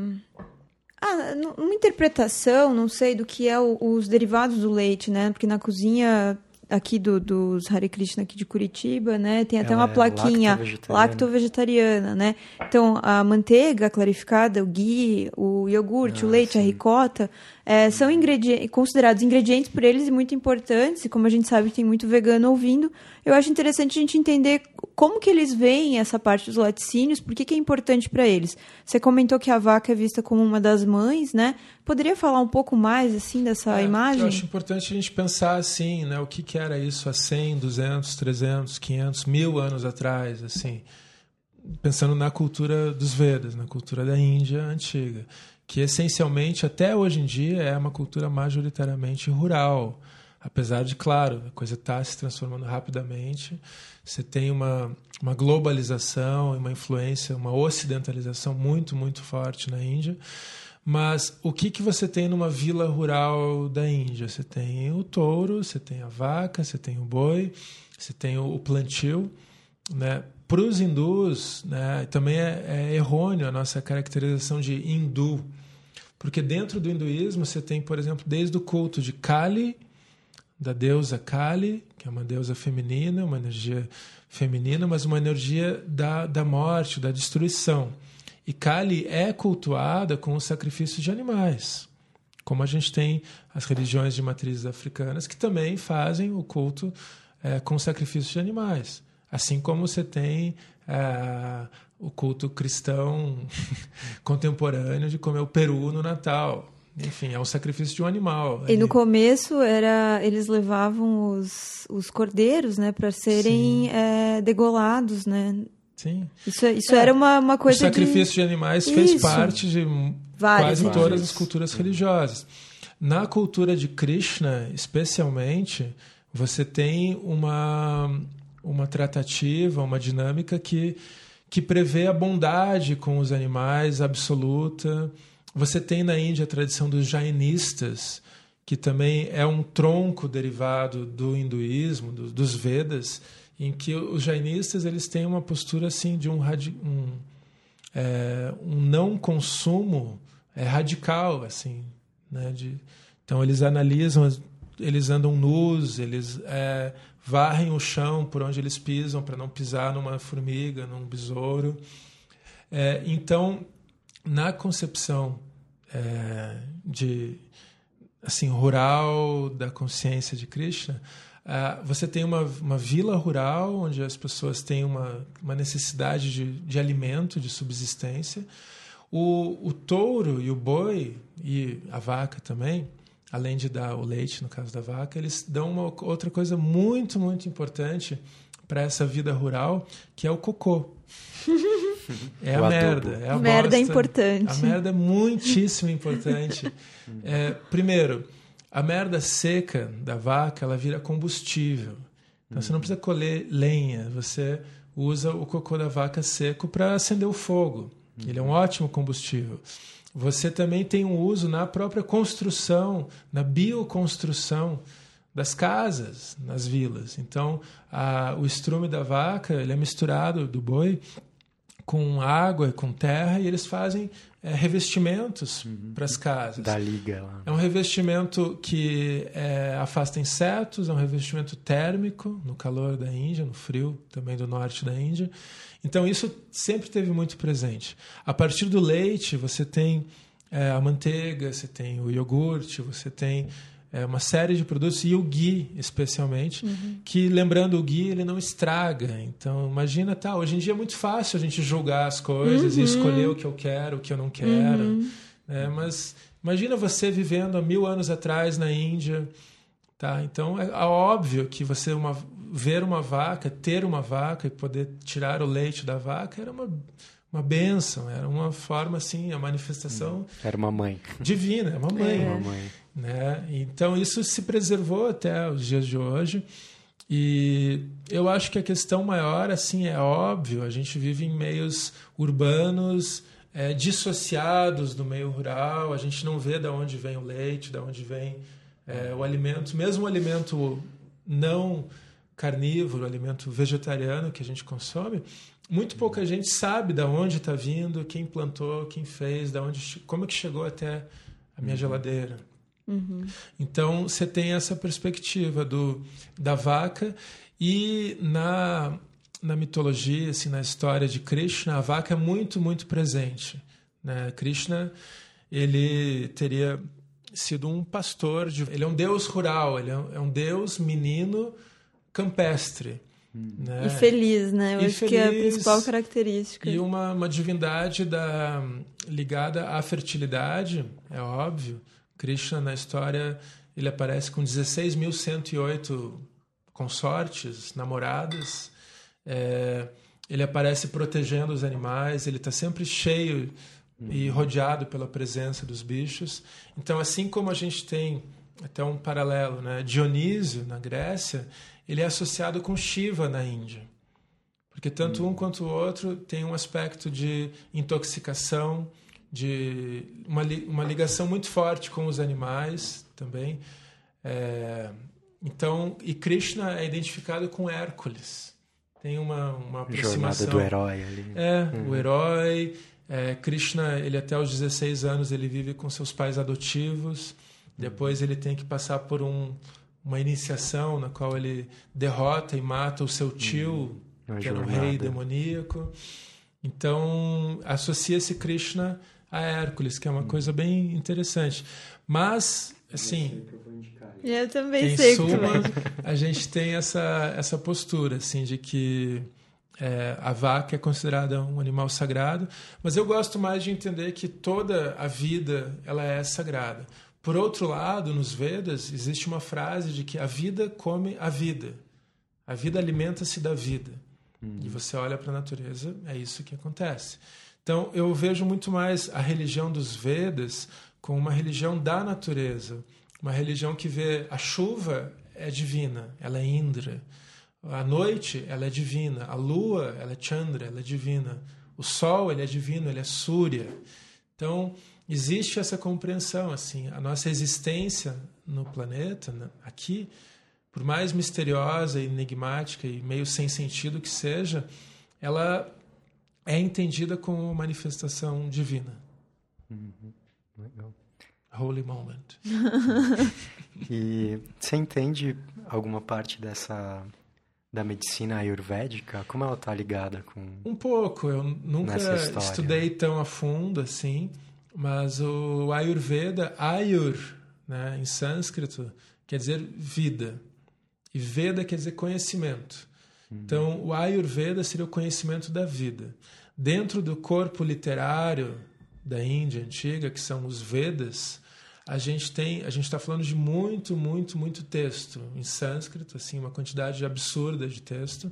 ah, uma interpretação, não sei, do que é o, os derivados do leite, né? Porque na cozinha aqui do, dos Hare Krishna aqui de Curitiba, né? Tem até Ela uma é plaquinha lacto-vegetariana, né? Então, a manteiga clarificada, o ghee, o iogurte, ah, o leite, sim. a ricota, é, são ingredientes, considerados ingredientes por eles e muito importantes. E como a gente sabe tem muito vegano ouvindo, eu acho interessante a gente entender como que eles veem essa parte dos laticínios, por que, que é importante para eles. Você comentou que a vaca é vista como uma das mães, né? Poderia falar um pouco mais assim dessa é, imagem? Eu acho importante a gente pensar assim, né? O que, que era isso há 100, 200, 300, 500, mil anos atrás, assim. Pensando na cultura dos Vedas, na cultura da Índia antiga, que essencialmente até hoje em dia é uma cultura majoritariamente rural apesar de, claro, a coisa está se transformando rapidamente. Você tem uma, uma globalização, uma influência, uma ocidentalização muito, muito forte na Índia. Mas o que, que você tem numa vila rural da Índia? Você tem o touro, você tem a vaca, você tem o boi, você tem o plantio. Né? Para os hindus, né, também é, é errôneo a nossa caracterização de hindu Porque dentro do hinduísmo você tem, por exemplo, desde o culto de Kali, da deusa Kali, que é uma deusa feminina, uma energia feminina, mas uma energia da, da morte, da destruição. E Kali é cultuada com o sacrifício de animais, como a gente tem as religiões de matrizes africanas que também fazem o culto é, com sacrifício de animais. Assim como você tem é, o culto cristão contemporâneo de comer o peru no Natal. Enfim, é o sacrifício de um animal. E no começo era eles levavam os, os cordeiros, né, para serem é, degolados, né? Sim. Isso, isso é, era uma, uma coisa. O sacrifício de, de animais isso. fez parte de Várias, quase todas as culturas religiosas. Na cultura de Krishna, especialmente, você tem uma, uma tratativa, uma dinâmica que, que prevê a bondade com os animais absoluta. Você tem na Índia a tradição dos jainistas, que também é um tronco derivado do hinduísmo, do, dos Vedas, em que os jainistas eles têm uma postura assim de um, um, é, um não consumo é, radical, assim, né? De, então eles analisam eles andam nus, eles é, varrem o chão por onde eles pisam para não pisar numa formiga, num besouro. É, então, na concepção é, de assim rural da consciência de Krishna, Uh, você tem uma, uma vila rural onde as pessoas têm uma, uma necessidade de, de alimento, de subsistência. O, o touro e o boi, e a vaca também, além de dar o leite, no caso da vaca, eles dão uma outra coisa muito, muito importante para essa vida rural, que é o cocô. É a merda. É a merda é importante. A merda é muitíssimo importante. É, primeiro, a merda seca da vaca, ela vira combustível. Então você não precisa colher lenha, você usa o cocô da vaca seco para acender o fogo. Ele é um ótimo combustível. Você também tem um uso na própria construção, na bioconstrução das casas nas vilas. Então, a, o estrume da vaca ele é misturado do boi com água e com terra e eles fazem é, revestimentos uhum. para as casas. Da liga lá. É um revestimento que é, afasta insetos, é um revestimento térmico no calor da Índia, no frio também do norte da Índia. Então isso sempre teve muito presente. A partir do leite você tem é, a manteiga, você tem o iogurte, você tem é, uma série de produtos e o ghee especialmente uhum. que lembrando o ghee ele não estraga então imagina tá hoje em dia é muito fácil a gente julgar as coisas uhum. e escolher o que eu quero o que eu não quero uhum. né? mas imagina você vivendo há mil anos atrás na Índia tá então é, é óbvio que você uma, ver uma vaca ter uma vaca e poder tirar o leite da vaca era uma uma bênção, era uma forma assim, a manifestação. Era uma mãe. Divina, é uma mãe. É. Uma mãe. Né? Então isso se preservou até os dias de hoje. E eu acho que a questão maior, assim, é óbvio, a gente vive em meios urbanos é, dissociados do meio rural, a gente não vê de onde vem o leite, de onde vem é, o alimento, mesmo o alimento não carnívoro, o alimento vegetariano que a gente consome, muito pouca gente sabe de onde está vindo, quem plantou, quem fez, da onde, como é que chegou até a minha uhum. geladeira. Uhum. Então você tem essa perspectiva do da vaca e na na mitologia, assim, na história de Krishna, a vaca é muito muito presente. Né? Krishna ele teria sido um pastor, de, ele é um deus rural, ele é um, é um deus menino campestre. Né? E feliz, né? Eu e acho feliz, que é a principal característica. E uma, uma divindade da, ligada à fertilidade, é óbvio. Krishna, na história, ele aparece com 16.108 consortes, namoradas. É, ele aparece protegendo os animais, ele está sempre cheio e uhum. rodeado pela presença dos bichos. Então, assim como a gente tem até um paralelo, né? Dionísio na Grécia, ele é associado com Shiva na Índia. Porque tanto um quanto o outro tem um aspecto de intoxicação, de uma, uma ligação muito forte com os animais também. É, então, e Krishna é identificado com Hércules. Tem uma, uma aproximação. Jornada do herói ali. É, uhum. o herói. É, Krishna, ele até os 16 anos, ele vive com seus pais adotivos. Depois ele tem que passar por um, uma iniciação na qual ele derrota e mata o seu tio, uhum. que era um rei demoníaco. Então, associa-se Krishna a Hércules, que é uma uhum. coisa bem interessante. Mas, assim, eu também sei suma, a gente tem essa, essa postura, assim, de que é, a vaca é considerada um animal sagrado, mas eu gosto mais de entender que toda a vida ela é sagrada. Por outro lado, nos Vedas existe uma frase de que a vida come a vida, a vida alimenta-se da vida. Uhum. E você olha para a natureza, é isso que acontece. Então, eu vejo muito mais a religião dos Vedas como uma religião da natureza, uma religião que vê a chuva é divina, ela é Indra. A noite, ela é divina. A lua, ela é Chandra, ela é divina. O sol, ele é divino, ele é Surya. Então, existe essa compreensão, assim, a nossa existência no planeta, né, aqui, por mais misteriosa, enigmática e meio sem sentido que seja, ela é entendida como manifestação divina. Uhum. Legal. Holy moment. e você entende alguma parte dessa da medicina ayurvédica? Como ela está ligada com Um pouco. Eu nunca estudei tão a fundo assim, mas o Ayurveda, Ayur, né, em sânscrito, quer dizer vida. E Veda quer dizer conhecimento. Uhum. Então, o Ayurveda seria o conhecimento da vida. Dentro do corpo literário da Índia antiga, que são os Vedas, a gente tem, a gente está falando de muito, muito, muito texto em sânscrito, assim, uma quantidade absurda de texto.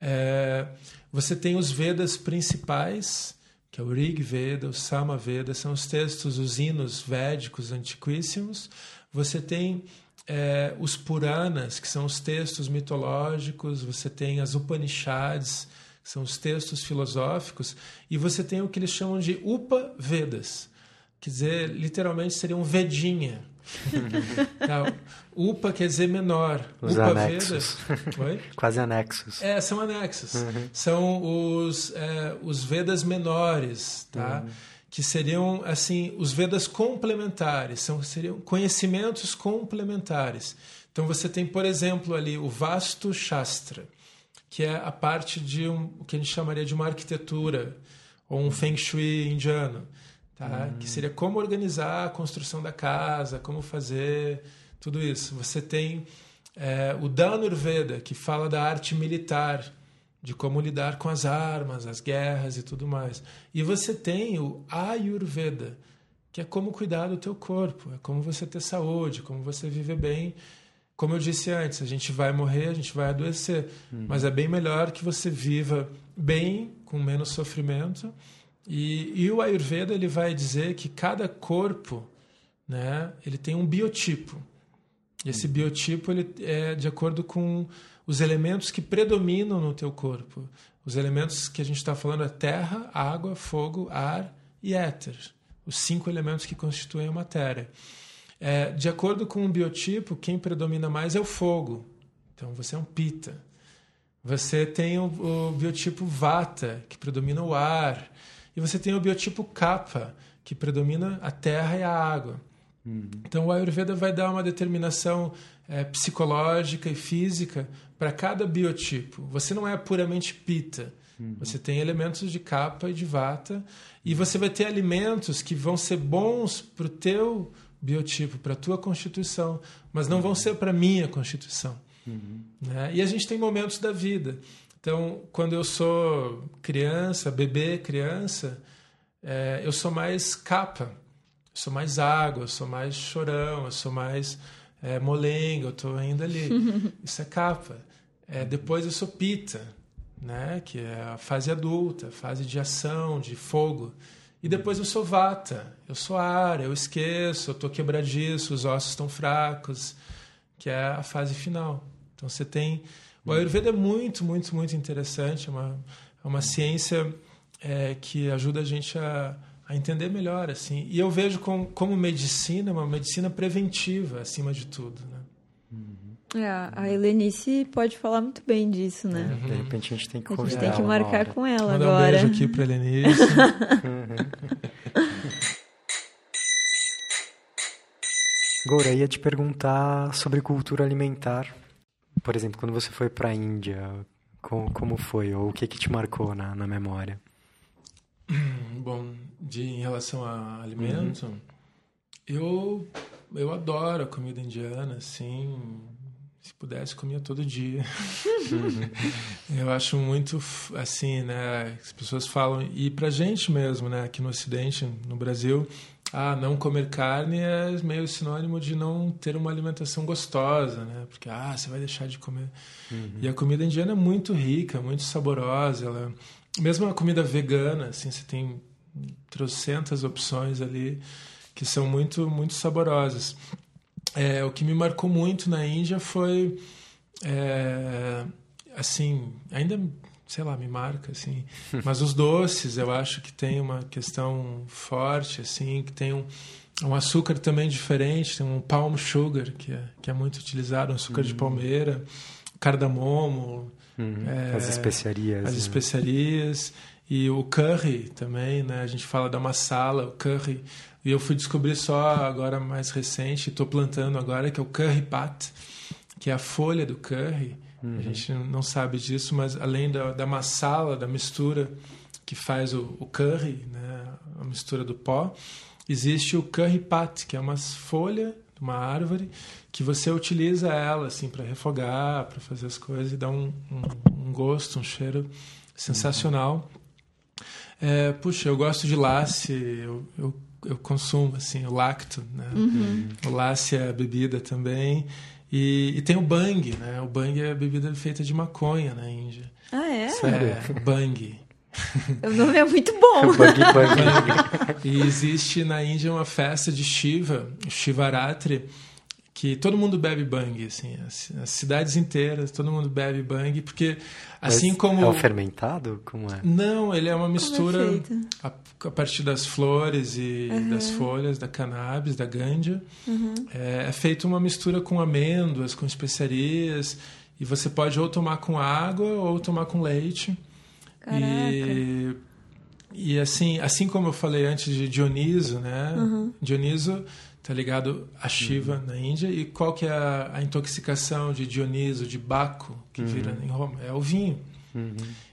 É, você tem os Vedas principais, que é o Rig Veda, o Sama Veda, são os textos, os hinos védicos antiquíssimos. Você tem é, os Puranas, que são os textos mitológicos. Você tem as Upanishads, são os textos filosóficos. E você tem o que eles chamam de Upa Vedas quer dizer, literalmente seria um vedinha. tá, upa quer dizer menor. Os upa anexos. Veda. Quase anexos. É, são anexos. Uhum. São os, é, os Vedas menores, tá? Uhum. Que seriam, assim, os Vedas complementares. São, seriam conhecimentos complementares. Então você tem, por exemplo, ali o Vastu Shastra, que é a parte de um, o que a gente chamaria de uma arquitetura, ou um Feng Shui indiano tá? Hum. que seria como organizar a construção da casa, como fazer tudo isso. Você tem é, o Dhanurveda, que fala da arte militar, de como lidar com as armas, as guerras e tudo mais. E você tem o Ayurveda, que é como cuidar do teu corpo, é como você ter saúde, como você viver bem. Como eu disse antes, a gente vai morrer, a gente vai adoecer, uhum. mas é bem melhor que você viva bem, com menos sofrimento, e, e, o Ayurveda ele vai dizer que cada corpo, né, ele tem um biotipo. Esse uhum. biotipo ele é de acordo com os elementos que predominam no teu corpo. Os elementos que a gente está falando é terra, água, fogo, ar e éter. Os cinco elementos que constituem a matéria. É, de acordo com o biotipo, quem predomina mais é o fogo. Então você é um pita. Você tem o, o biotipo vata, que predomina o ar. E você tem o biotipo kapha, que predomina a terra e a água. Uhum. Então, o Ayurveda vai dar uma determinação é, psicológica e física para cada biotipo. Você não é puramente pita. Uhum. Você tem elementos de kapha e de vata. E você vai ter alimentos que vão ser bons para o teu biotipo, para a tua constituição, mas não vão ser para a minha constituição. Uhum. Né? E a gente tem momentos da vida. Então, quando eu sou criança, bebê, criança, é, eu sou mais capa, eu sou mais água, eu sou mais chorão, eu sou mais é, molenga, eu estou ainda ali. Isso é capa. É, depois eu sou pita, né? que é a fase adulta, fase de ação, de fogo. E depois eu sou vata, eu sou ar, eu esqueço, eu estou quebradiço, os ossos estão fracos, que é a fase final. Então você tem o Ayurveda é muito, muito, muito interessante. É uma, é uma ciência é, que ajuda a gente a, a entender melhor. assim. E eu vejo com, como medicina, uma medicina preventiva, acima de tudo. Né? Uhum. É, a Helenice pode falar muito bem disso, né? De repente a gente tem que A gente tem que marcar com ela Mandar um agora. beijo aqui pra Helenice. Gora, ia te perguntar sobre cultura alimentar. Por exemplo, quando você foi para a Índia, co- como foi? Ou o que, que te marcou na, na memória? Bom, de, em relação a alimento, eu, eu adoro a comida indiana, assim. Se pudesse, comia todo dia. eu acho muito, assim, né? As pessoas falam, e pra gente mesmo, né? Aqui no Ocidente, no Brasil, ah, não comer carne é meio sinônimo de não ter uma alimentação gostosa, né? Porque, ah, você vai deixar de comer. E a comida indiana é muito rica, muito saborosa. Ela, mesmo a comida vegana, assim, você tem trocentas opções ali que são muito, muito saborosas. É, o que me marcou muito na Índia foi, é, assim, ainda, sei lá, me marca, assim, mas os doces, eu acho que tem uma questão forte, assim, que tem um, um açúcar também diferente, tem um palm sugar, que é, que é muito utilizado, um açúcar de palmeira, cardamomo, Uhum. É, As especiarias. as né? especiarias e o curry também, né? A gente fala da masala, o curry. E eu fui descobrir só agora mais recente, estou plantando agora, que é o curry pat, que é a folha do curry. A gente não sabe disso, mas além da, da masala, da mistura que faz o, o curry, né? A mistura do pó, existe o curry pat, que é uma folha de uma árvore que você utiliza ela assim para refogar, para fazer as coisas e dá um, um, um gosto, um cheiro sensacional. É, puxa, eu gosto de lace, eu, eu, eu consumo assim, o lacto, né? O lace é a bebida também. E, e tem o bang, né? O bang é a bebida feita de maconha na Índia. Ah, é? É, bang. O nome é muito bom. Bug, bug. E existe na Índia uma festa de Shiva, o Shivaratri, que todo mundo bebe bang, assim, as, as cidades inteiras, todo mundo bebe bang, porque assim Mas como É o fermentado? Como é? não, ele é uma mistura feito? a, a partir das flores e das folhas da cannabis, da ganja. É, é feito uma mistura com amêndoas, com especiarias, e você pode ou tomar com água ou tomar com leite. Caraca. E, e assim, assim como eu falei antes de Dioniso, né? Dioniso tá ligado a Shiva na Índia e qual que é a, a intoxicação de Dioniso, de Baco, que vira em Roma? É o vinho.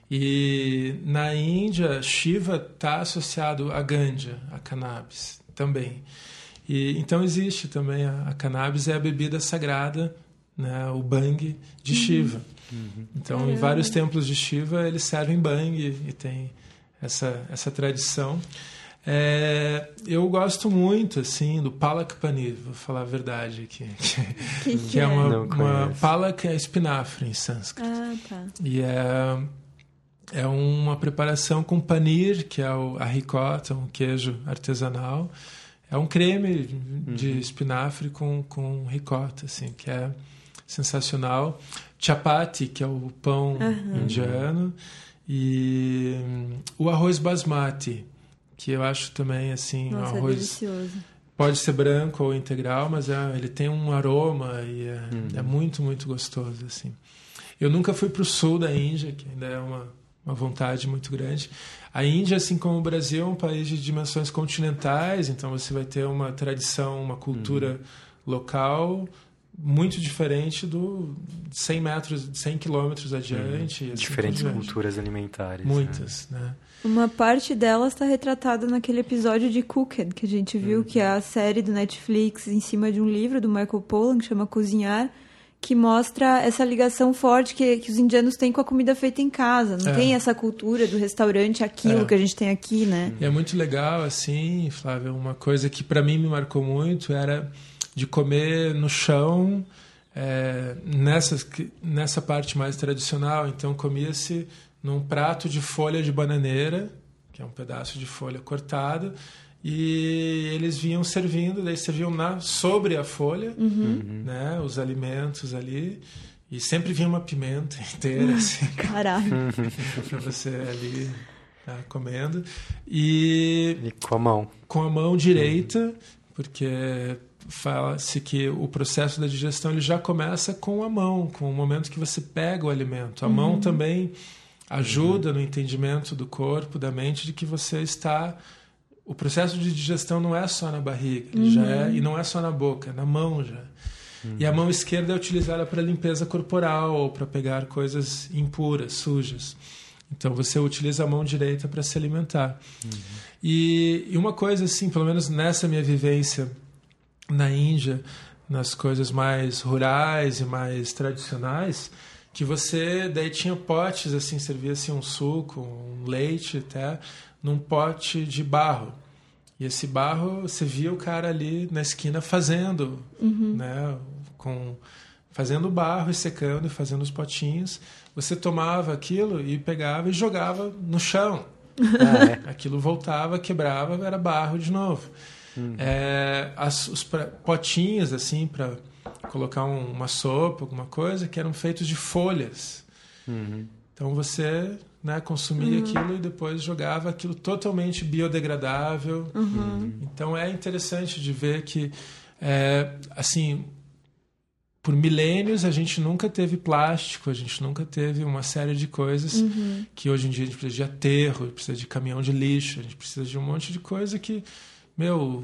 E na Índia, Shiva está associado a ganja, a cannabis também. E então existe também a, a cannabis é a bebida sagrada, né, o bang de Shiva. Então, em vários templos de Shiva eles servem bang e tem essa essa tradição. É, eu gosto muito assim do palak paneer, vou falar a verdade aqui, Que, que é uma, Não uma conheço. palak é espinafre em sânscrito. Ah, tá. E é, é uma preparação com panir, que é o, a ricota, um queijo artesanal. É um creme de espinafre com, com ricota, assim, que é sensacional. Chapati, que é o pão indiano. E hum, o arroz basmati, que eu acho também, assim, Nossa, um é arroz... delicioso. Pode ser branco ou integral, mas é, ele tem um aroma e é, é muito, muito gostoso, assim. Eu nunca fui para o sul da Índia, que ainda é uma, uma vontade muito grande. A Índia, assim como o Brasil, é um país de dimensões continentais, então você vai ter uma tradição, uma cultura local muito diferente do 100 metros, 100 quilômetros adiante. e assim Diferentes culturas alimentares. né? Muitas, né? Uma parte delas está retratada naquele episódio de Cooked que a gente viu, que é a série do Netflix em cima de um livro do Michael Pollan que chama Cozinhar, que mostra essa ligação forte que, que os indianos têm com a comida feita em casa. Não É. tem essa cultura do restaurante, aquilo É. que a gente tem aqui, né? E é muito legal, assim, Flávia, uma coisa que para mim me marcou muito era de comer no chão, é, nessa, nessa parte mais tradicional. Então, comia-se num prato de folha de bananeira, que é um pedaço de folha cortada, e eles vinham servindo, daí serviam na, sobre a folha, né, os alimentos ali, e sempre vinha uma pimenta inteira, assim, Caralho. para você ali tá, comendo. E E com a mão. com a mão direita, porque fala-se que o processo da digestão ele já começa com a mão, com o momento que você pega o alimento. A uhum. mão também ajuda uhum. no entendimento do corpo, da mente, de que você está. O processo de digestão não é só na barriga, uhum. já é, e não é só na boca, é na mão já. E a mão esquerda é utilizada para limpeza corporal ou para pegar coisas impuras, sujas. Então você utiliza a mão direita para se alimentar. Uhum. E, e, uma coisa assim, pelo menos nessa minha vivência na Índia, nas coisas mais rurais e mais tradicionais, que você daí tinha potes assim, servia-se um suco, um leite até, num pote de barro. E esse barro, você via o cara ali na esquina fazendo, uhum. né, com fazendo barro e secando e fazendo os potinhos. Você tomava aquilo e pegava e jogava no chão. Ah, é. Aquilo voltava, quebrava, era barro de novo. Uhum. É, as, os potinhos assim para colocar um, uma sopa, alguma coisa, que eram feitos de folhas. Uhum. Então você né, consumia uhum. aquilo e depois jogava aquilo totalmente biodegradável. Uhum. Então é interessante de ver que, é, assim, por milênios a gente nunca teve plástico, a gente nunca teve uma série de coisas uhum. que hoje em dia a gente precisa de aterro, precisa de caminhão de lixo, a gente precisa de um monte de coisa que, meu,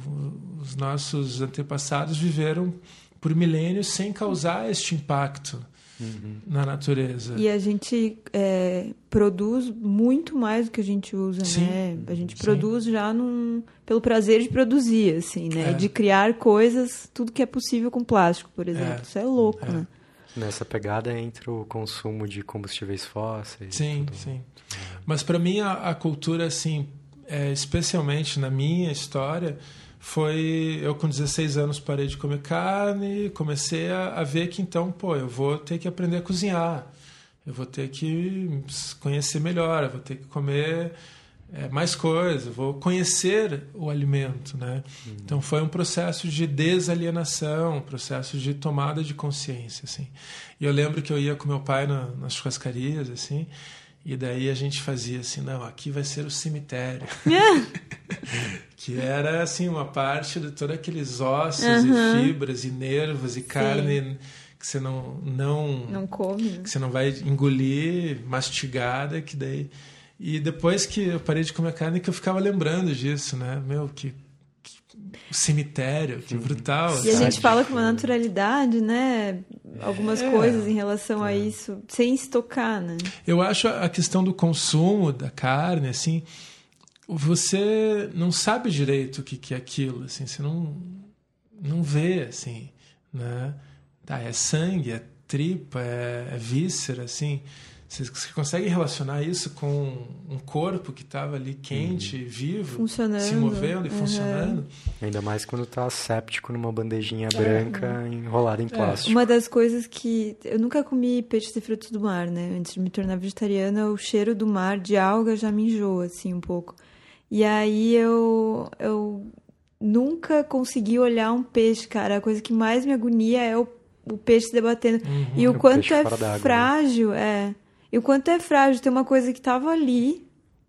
os nossos antepassados viveram por milênios sem causar este impacto uhum. na natureza. E a gente é, produz muito mais do que a gente usa, Sim. né? A gente Sim. produz já num, pelo prazer de produzir, assim, né? É. De criar coisas, tudo que é possível com plástico, por exemplo. É. Isso é louco, é. né? Nessa pegada entra o consumo de combustíveis fósseis. Sim, tudo. sim. Mas para mim a, a, cultura, assim, é, especialmente na minha história, foi eu com 16 anos parei de comer carne, comecei a, a, ver que então, pô, eu vou ter que aprender a cozinhar, eu vou ter que conhecer melhor, eu vou ter que comer é, mais coisas, vou conhecer o alimento, né? Uhum. Então foi um processo de desalienação, um processo de tomada de consciência, assim. E eu lembro que eu ia com meu pai na, nas churrascarias, assim, e daí a gente fazia assim, não, aqui vai ser o cemitério. que era assim uma parte de todos aqueles ossos uhum. e fibras e nervos e Sim. carne que você não não não come, que você não vai engolir mastigada, que daí e depois que eu parei de comer carne que eu ficava lembrando disso, né? Meu, que o cemitério, que brutal. E a gente fala com uma naturalidade, né? Algumas é. coisas em relação é. a isso, sem se tocar, né? Eu acho a questão do consumo da carne, assim, você não sabe direito o que, que é aquilo, assim, você não, não vê, assim, né? Tá, é sangue, é tripa, é, é víscera, assim. Você, você consegue relacionar isso com um corpo que estava ali quente, uhum. vivo, funcionando. se movendo e uhum. funcionando? Ainda mais quando está séptico numa bandejinha é. branca enrolada em é. plástico. Uma das coisas que eu nunca comi peixes e frutos do mar, né? Antes de me tornar vegetariana, o cheiro do mar de alga já me enjoa assim um pouco. E aí eu eu nunca consegui olhar um peixe, cara. A coisa que mais me agonia é o, o peixe se debatendo. Uhum. E o, o quanto é né? frágil, né? é. E o quanto é frágil ter uma coisa que estava ali,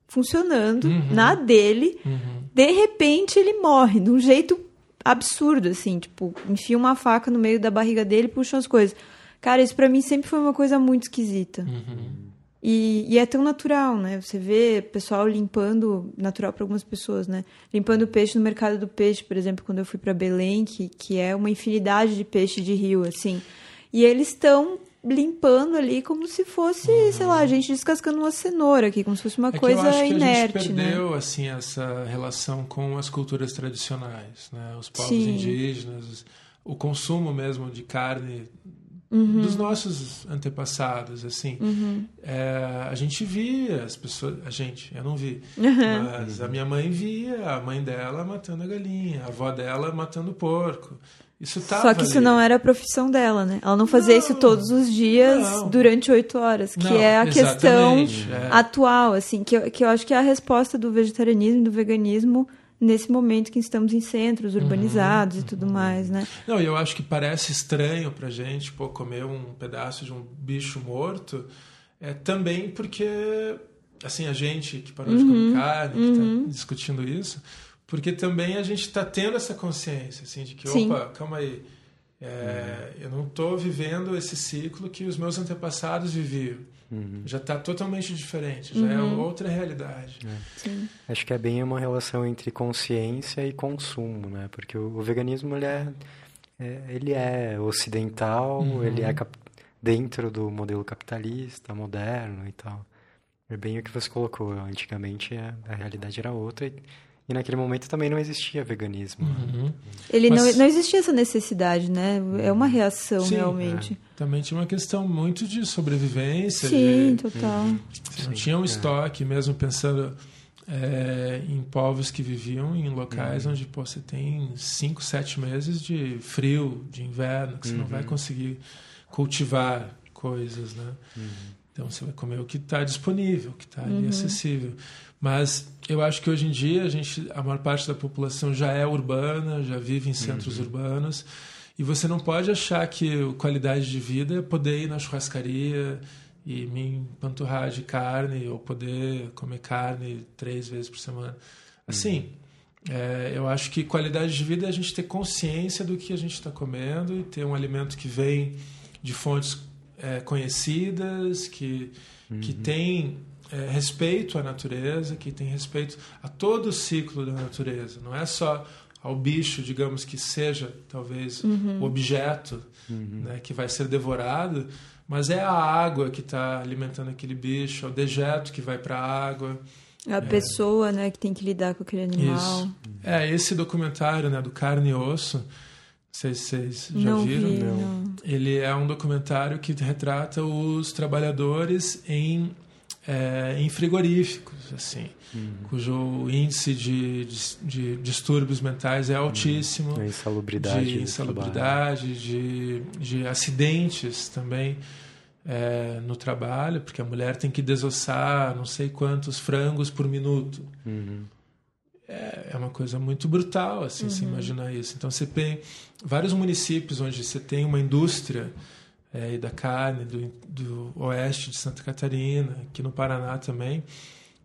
funcionando, uhum. na dele, uhum. de repente ele morre, de um jeito absurdo, assim, tipo, enfia uma faca no meio da barriga dele e puxa as coisas. Cara, isso para mim sempre foi uma coisa muito esquisita. Uhum. E, e, é tão natural, né? Você vê pessoal limpando, natural para algumas pessoas, né? Limpando peixe no mercado do peixe, por exemplo, quando eu fui para Belém, que, que é uma infinidade de peixe de rio, assim. E eles estão limpando ali como se fosse, uhum. sei lá, a gente descascando uma cenoura aqui, como se fosse uma é coisa eu acho inerte, que a gente perdeu, né? assim, essa relação com as culturas tradicionais, né? Os povos Sim. indígenas, o consumo mesmo de carne Uhum. dos nossos antepassados, assim. Uhum. É, a gente via as pessoas, a gente, eu não vi, uhum. mas a minha mãe via a mãe dela matando a galinha, a avó dela matando o porco. Isso Só que isso não era a profissão dela, né? Ela não fazia não, isso todos os dias não. durante oito horas, que não, é a questão é. atual, assim, que eu, que eu acho que é a resposta do vegetarianismo e do veganismo nesse momento que estamos em centros uhum, urbanizados uhum, e tudo uhum. mais, né? Não, eu acho que parece estranho pra gente, pô, comer um pedaço de um bicho morto, é também porque, assim, a gente que parou de comer uhum, carne, que tá uhum. discutindo isso, porque também a gente está tendo essa consciência, assim, de que, Sim. opa, calma aí, é, eu não estou vivendo esse ciclo que os meus antepassados viviam. Uhum. Já está totalmente diferente, já é Uhum. outra realidade. Sim. Acho que é bem uma relação entre consciência e consumo, né? Porque o, o veganismo ele é, é- ele é ocidental, Uhum. ele é cap- dentro do modelo capitalista, moderno e tal. É bem o que você colocou. Antigamente a, a realidade era outra e, e naquele momento também não existia veganismo. Uhum. Ele Mas- não, não existia essa necessidade, né? É uma reação, Sim, realmente. Também tinha uma questão muito de sobrevivência, Sim, de, total. Você não Sim, tinha um é. estoque, mesmo pensando é, em povos que viviam em locais Uhum. onde pô, você tem 5, 7 meses de frio, de inverno, que você não Uhum. vai conseguir cultivar coisas, né? Uhum. Então você vai comer o que está disponível, o que está ali Uhum. acessível. Mas eu acho que hoje em dia a gente, a maior parte da população já é urbana, já vive em centros urbanos, e você não pode achar que qualidade de vida é poder ir na churrascaria e me empanturrar de carne ou poder comer carne três vezes por semana. Assim, é, eu acho que qualidade de vida é a gente ter consciência do que a gente está comendo e ter um alimento que vem de fontes é, conhecidas, que, que tem é, respeito à natureza, que tem respeito a todo o ciclo da natureza. Não é só ao bicho, digamos que seja talvez o objeto né, que vai ser devorado, mas é a água que está alimentando aquele bicho, é o dejeto que vai para a água. A pessoa, né, que tem que lidar com aquele animal. Isso. É, esse documentário né, do Carne e Osso, não sei se vocês já não viram. vi, não. Ele é um documentário que retrata os trabalhadores em, é, em frigoríficos, assim, cujo índice de, de, de distúrbios mentais é altíssimo, A insalubridade. de insalubridade, de, de acidentes também é, no trabalho, porque a mulher tem que desossar não sei quantos frangos por minuto. Uhum. É, é uma coisa muito brutal, assim, você imaginar isso. Então, você tem vários municípios onde você tem uma indústria é, e da carne, do, do oeste de Santa Catarina, aqui no Paraná também.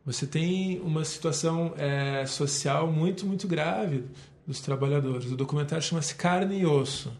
Você tem uma situação é, social muito, muito grave dos trabalhadores. O documentário chama-se Carne e Osso.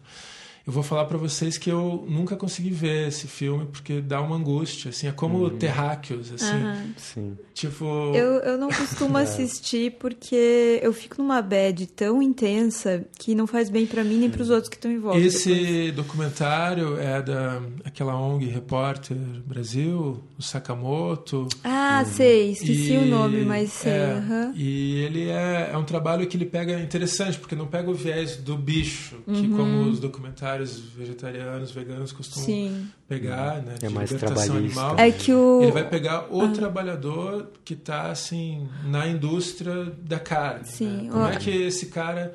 Eu vou falar para vocês que eu nunca consegui ver esse filme porque dá uma angústia, assim, é como Terráqueos, assim, Aham. Sim. tipo Eu, eu não costumo assistir porque eu fico numa bad tão intensa que não faz bem pra mim nem pros outros que estão em volta. depois. Esse documentário é da aquela ONG Repórter Brasil, o Sakamoto. Ah, sei, esqueci E- o nome, mas sei. é, aham. E ele é, é um trabalho que ele pega interessante, porque não pega o viés do bicho, que Uhum. como os documentários vegetarianos, veganos costumam Sim. pegar, né? É de mais libertação trabalhista. animal. É que o. Ele vai pegar o trabalhador que está assim na indústria da carne. Sim, né? Como é que esse cara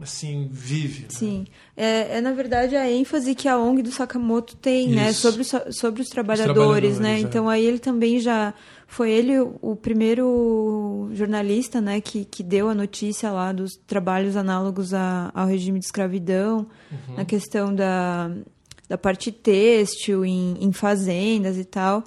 assim vive? né? Sim. É, é, na verdade, a ênfase que a ONG do Sakamoto tem, né? Isso. Sobre, os- sobre os trabalhadores, trabalhadores, né? é. Então, aí ele também já... Foi ele o primeiro jornalista, né? Que, que deu a notícia lá dos trabalhos análogos a- ao regime de escravidão. Uhum. Na questão da, da parte têxtil em, em fazendas e tal.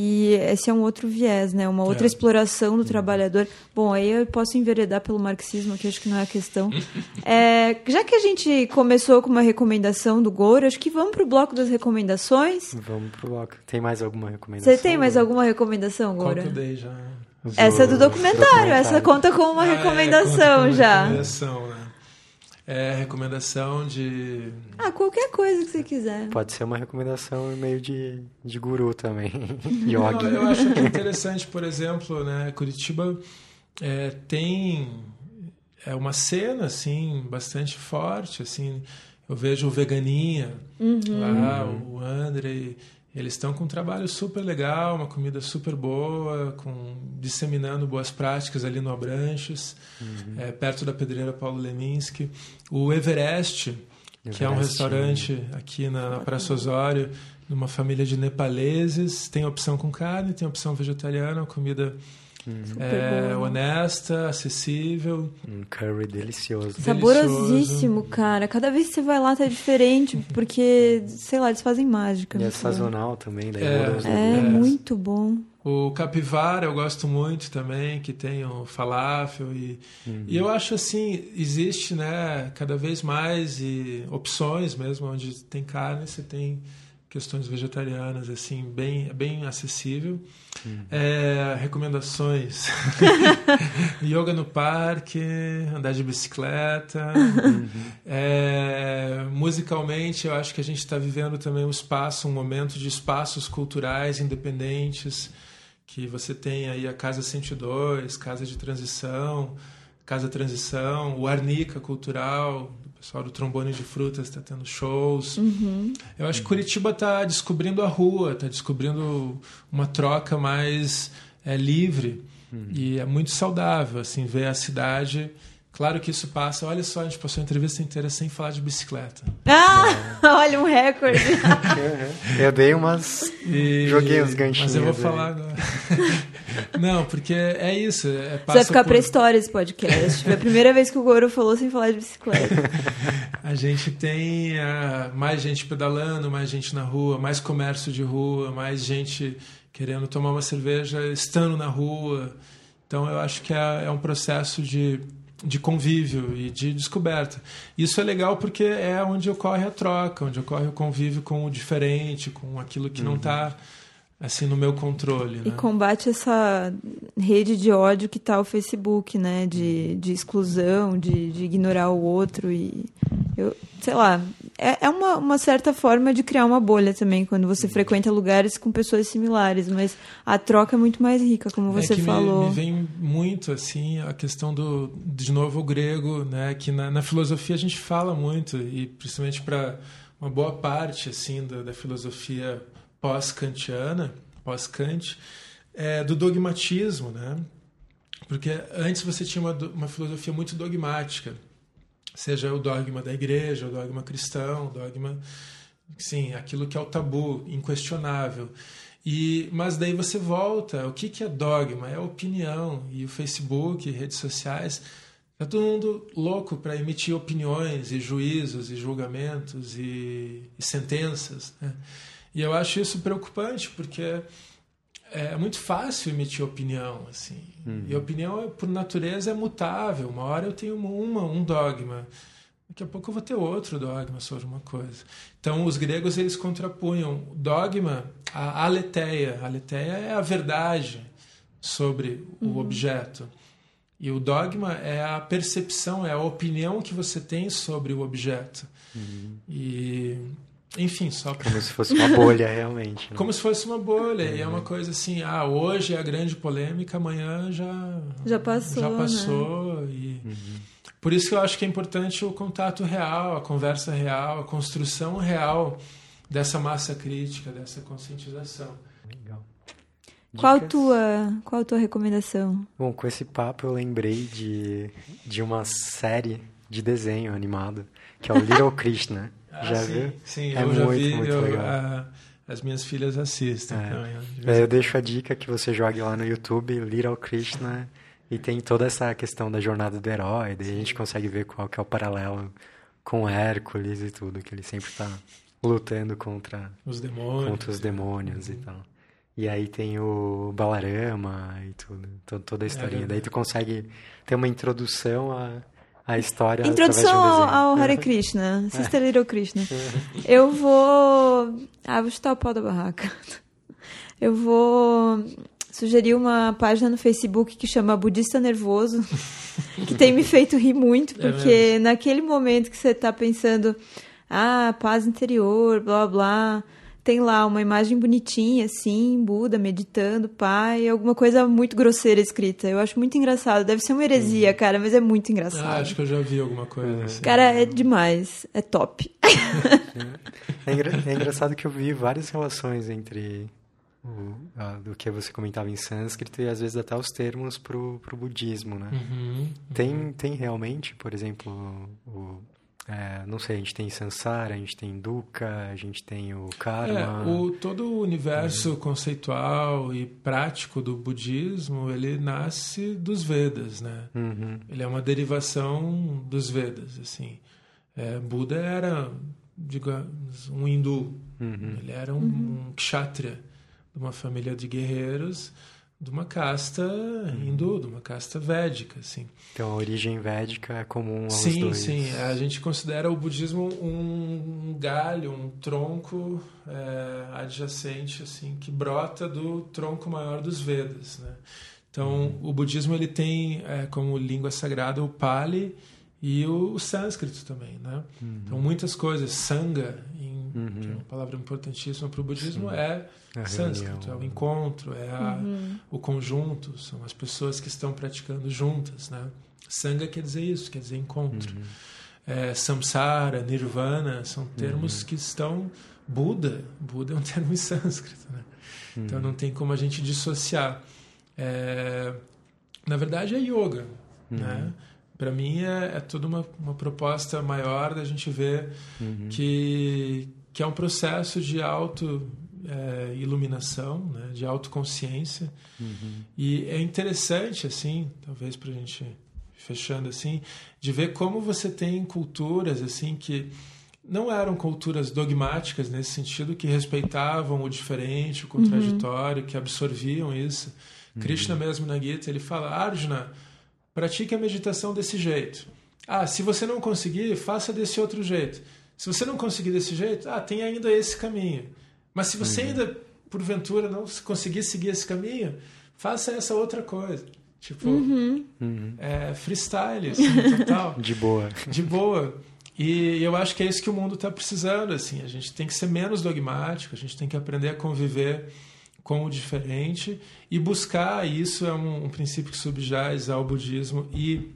E esse é um outro viés, né? Uma outra É. exploração do trabalhador. Bom, aí eu posso enveredar pelo marxismo, que acho que não é a questão. É, já que a gente começou com uma recomendação do Goro, acho que vamos pro bloco das recomendações. Vamos pro bloco. Tem mais alguma recomendação? Você tem mais Goro? alguma recomendação, que eu dei já? Essa é do documentário, essa conta com uma Ah, é, recomendação conta como já. Recomendação, né? É recomendação de. Ah, qualquer coisa que você quiser. Pode ser uma recomendação meio de, de guru também. Não, Yogi. eu acho que é interessante, por exemplo, né? Curitiba é, tem é uma cena assim bastante forte, assim. Eu vejo o Veganinha lá, o André. Eles estão com um trabalho super legal, uma comida super boa, com disseminando boas práticas ali no Abranches, é, perto da pedreira Paulo Leminski. O Everest, que é um Everest, restaurante aqui na, na Praça Osório, numa família de nepaleses. Tem opção com carne, tem opção vegetariana, comida É, honesta, acessível. Um curry delicioso. Saborosíssimo, cara. Cada vez que você vai lá tá diferente, porque, sei lá, eles fazem mágica. E é bom. sazonal também, daí É. muda É, É. muito bom. O capivara eu gosto muito também, que tem o falafel e, uhum. e eu acho assim, existe, né, cada vez mais e opções mesmo onde tem carne, você tem questões vegetarianas assim, bem bem acessível. Uhum. É, recomendações: yoga no parque, andar de bicicleta. Uhum. É, musicalmente, eu acho que a gente está vivendo também um espaço, um momento de espaços culturais independentes que você tem aí a Casa 102, Casa de Transição, Casa Transição, o Arnica Cultural, pessoal do Trombone de Frutas está tendo shows. Uhum. Eu acho que Curitiba está descobrindo a rua, está descobrindo uma troca mais é, livre uhum. e é muito saudável assim ver a cidade Claro que isso passa. Olha só, a gente passou a entrevista inteira sem falar de bicicleta. Ah, é. olha um recorde. eu dei umas. E... Joguei uns ganchinhos. Mas eu vou aí. falar agora. Não, porque é isso. É, Você vai ficar por... pra história esse podcast. Foi a primeira vez que o Goro falou sem falar de bicicleta. a gente tem uh, mais gente pedalando, mais gente na rua, mais comércio de rua, mais gente querendo tomar uma cerveja estando na rua. Então eu acho que é, é um processo de de convívio e de descoberta. Isso é legal porque é onde ocorre a troca, onde ocorre o convívio com o diferente, com aquilo que uhum. não está assim no meu controle. E né? combate essa rede de ódio que está o Facebook, né? De, de exclusão, de, de ignorar o outro e eu, sei lá, é, é uma, uma certa forma de criar uma bolha também quando você frequenta lugares com pessoas similares, mas a troca é muito mais rica, como você é que falou. Me, me vem muito assim a questão do de novo o grego, né? Que na, na filosofia a gente fala muito e principalmente para uma boa parte assim da, da filosofia pós-kantiana, pós-Kant, é, do dogmatismo, né? Porque antes você tinha uma, uma filosofia muito dogmática seja o dogma da igreja, o dogma cristão, o dogma, sim, aquilo que é o tabu, inquestionável. E, mas daí você volta, o que, que é dogma? É opinião. E o Facebook, redes sociais, está todo mundo louco para emitir opiniões e juízos e julgamentos e, e sentenças. Né? E eu acho isso preocupante, porque é muito fácil emitir opinião, assim. Uhum. E opinião, por natureza, é mutável. Uma hora eu tenho uma, um dogma. Daqui a pouco eu vou ter outro dogma sobre uma coisa. Então, os gregos, eles contrapunham dogma à aletheia. A aletheia é a verdade sobre uhum. o objeto. E o dogma é a percepção, é a opinião que você tem sobre o objeto. Uhum. E enfim, só pra... Como se fosse uma bolha, realmente. Né? Como se fosse uma bolha. É. E é uma coisa assim, ah, hoje é a grande polêmica, amanhã já... Já passou, Já passou. Né? E... Uhum. Por isso que eu acho que é importante o contato real, a conversa real, a construção real dessa massa crítica, dessa conscientização. Legal. Qual tua, qual a tua recomendação? Bom, com esse papo eu lembrei de, de uma série de desenho animado, que é o Little Krishna. Ah, já sim, viu? Sim, é eu já muito, vi. Muito eu, legal. A, as minhas filhas assistem. É. Então, eu, eu deixo a dica que você jogue lá no YouTube, Little Krishna, e tem toda essa questão da jornada do herói, daí a gente consegue ver qual que é o paralelo com Hércules e tudo, que ele sempre está lutando contra os demônios, contra os demônios uhum. e tal. E aí tem o Balarama e tudo, toda a é historinha. É daí tu consegue ter uma introdução a a história Introdução ao, ao Hare Krishna, Sister Little Krishna. Eu vou... Ah, vou chutar o pau da barraca. Eu vou sugerir uma página no Facebook que chama Budista Nervoso, que tem me feito rir muito, é porque é naquele momento que você está pensando, ah, paz interior, blá blá, tem lá uma imagem bonitinha, assim, Buda meditando, pai, alguma coisa muito grosseira escrita. Eu acho muito engraçado. Deve ser uma heresia, uhum. cara, mas é muito engraçado. Ah, acho que eu já vi alguma coisa é. assim. Cara, é demais. É top. É, engra é engraçado que eu vi várias relações entre o, a, do que você comentava em sânscrito e às vezes até os termos pro, pro budismo, né? Uhum, tem, uhum. tem realmente, por exemplo, o, é, não sei, a gente tem Sansara, a gente tem Dukkha, a gente tem o Karma. É, o, todo o universo é. conceitual e prático do budismo, ele nasce dos Vedas, né? Uhum. Ele é uma derivação dos Vedas, assim. É, Buda era, digamos, um hindu. Uhum. Ele era um, uhum. um kshatriya de uma família de guerreiros de uma casta hindu, de uma casta védica, assim. Então a origem védica é comum aos sim, dois. Sim, sim. A gente considera o budismo um galho, um tronco é, adjacente, assim, que brota do tronco maior dos Vedas, né? Então uhum. o budismo ele tem é, como língua sagrada o Pali e o, o sânscrito também, né? Uhum. Então muitas coisas, sangha, em, uhum. que é uma palavra importantíssima para o budismo, sim. é a sânscrito, é o encontro, é a, uhum. o conjunto, são as pessoas que estão praticando juntas, né? Sangha quer dizer isso, quer dizer encontro. Uhum. É, samsara, nirvana, são termos uhum. que estão... Buda, Buda é um termo em sânscrito, né? Então não tem como a gente dissociar. É, na verdade é yoga, né? Para mim é, é toda uma, uma proposta maior da gente ver que, que é um processo de auto é, iluminação, né, de autoconsciência. Uhum. E é interessante, assim, talvez para a gente fechando assim, de ver como você tem culturas assim que não eram culturas dogmáticas nesse sentido, que respeitavam o diferente, o contraditório, uhum. que absorviam isso. Uhum. Krishna mesmo na Gita, ele fala, Arjuna, pratique a meditação desse jeito. Ah, se você não conseguir, faça desse outro jeito. Se você não conseguir desse jeito, ah, tem ainda esse caminho. Mas se você uhum. ainda, porventura, não conseguir seguir esse caminho, faça essa outra coisa. Tipo, uhum. é freestyle, assim, total. De boa. De boa. E eu acho que é isso que o mundo está precisando. assim A gente tem que ser menos dogmático, a gente tem que aprender a conviver com o diferente e buscar. Isso é um, um princípio que subjaz ao budismo e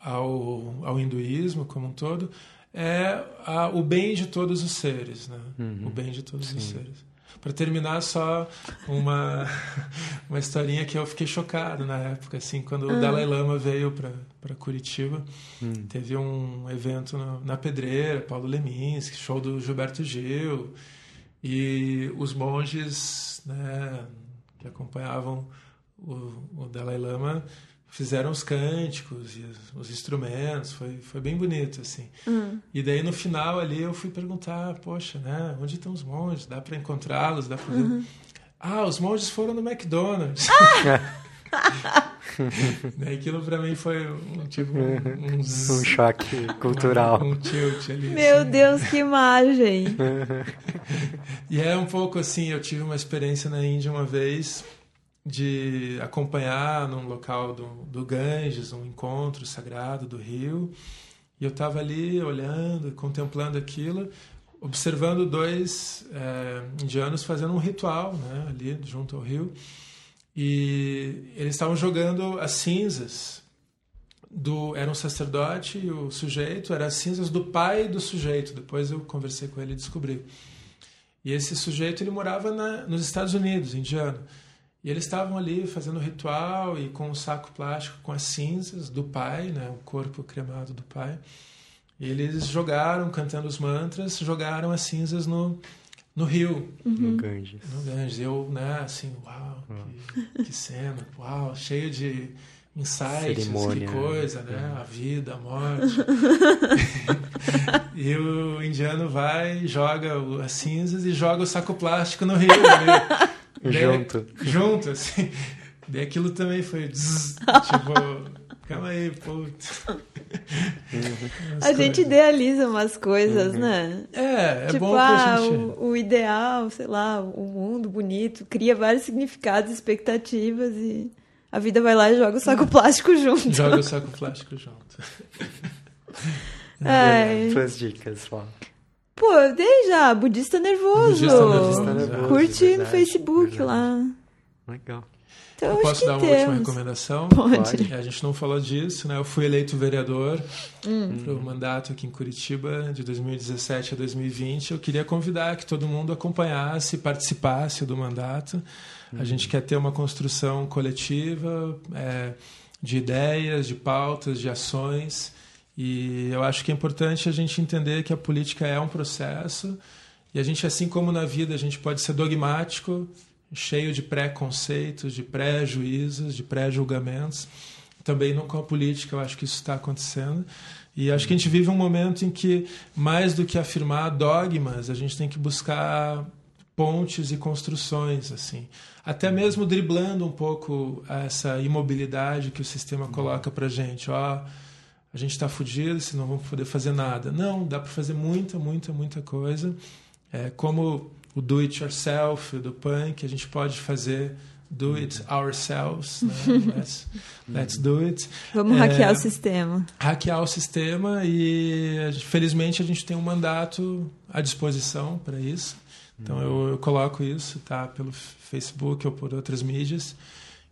ao, ao hinduísmo como um todo é a, o bem de todos os seres, né? Uhum. O bem de todos Sim. os seres. Para terminar, só uma uma historinha que eu fiquei chocado na época, assim, quando uhum. o ah. Dalai Lama veio para Curitiba, uhum. teve um evento na, na Pedreira, Paulo Leminski, show do Gilberto Gil, e os monges, né, que acompanhavam o, o Dalai Lama fizeram os cânticos e os, instrumentos, foi, foi bem bonito, assim. Uhum. E daí no final ali eu fui perguntar, poxa, né, onde estão os monges? Dá para encontrá-los? Dá para uhum. Ah, os monges foram no McDonald's. Ah! Aquilo para mim foi um, tipo um, um, um choque cultural. Um, um tilt ali. Meu assim. Deus, que imagem! e é um pouco assim, eu tive uma experiência na Índia uma vez de acompanhar num local do, do Ganges, um encontro sagrado do rio. E eu estava ali olhando, contemplando aquilo, observando dois é, indianos fazendo um ritual né, ali junto ao rio. E eles estavam jogando as cinzas do era um sacerdote e o sujeito era as cinzas do pai do sujeito. Depois eu conversei com ele e descobri. E esse sujeito ele morava na, nos Estados Unidos, indiano. E eles estavam ali fazendo o ritual e com um saco plástico com as cinzas do pai, né, o corpo cremado do pai. E eles jogaram, cantando os mantras, jogaram as cinzas no, no rio. Uhum. No Ganges. No Ganges. Eu, né, assim, uau, que, que, cena, uau, cheio de insights, Cerimônia, que coisa, né? né? A vida, a morte. e o indiano vai, joga as cinzas e joga o saco plástico no rio. Né? Junto. junto, assim. Daí aquilo também foi. Zzz, tipo, calma aí, puta. a gente idealiza umas coisas, uhum. né? É, é tipo, bom ah, gente... o, o, ideal, sei lá, o mundo bonito, cria vários significados, expectativas e a vida vai lá e joga o saco plástico junto. Joga o saco plástico junto. Ai. Suas dicas, Flávio. Pô, já, budista nervoso. Budista nervoso. Curte verdade, no Facebook verdade. lá. Legal. Então, eu posso dar uma temos. última recomendação? Pode. A gente não falou disso, né? Eu fui eleito vereador hum. para o mandato aqui em Curitiba de 2017 a 2020. Eu queria convidar que todo mundo acompanhasse, participasse do mandato. Hum. A gente quer ter uma construção coletiva é, de ideias, de pautas, de ações e eu acho que é importante a gente entender que a política é um processo e a gente, assim como na vida, a gente pode ser dogmático, cheio de preconceitos, de pré-juízos, de pré-julgamentos. Também não com a política, eu acho que isso está acontecendo. E acho que a gente vive um momento em que, mais do que afirmar dogmas, a gente tem que buscar pontes e construções, assim. Até mesmo driblando um pouco essa imobilidade que o sistema coloca para gente. Ó, a gente está fudido, se não vamos poder fazer nada. Não, dá para fazer muita, muita, muita coisa. É, como o do it yourself do punk, a gente pode fazer do it ourselves, né? let's, let's do it. Vamos é, hackear o sistema. Hackear o sistema e felizmente a gente tem um mandato à disposição para isso. Então eu, eu, coloco isso, tá, pelo Facebook ou por outras mídias.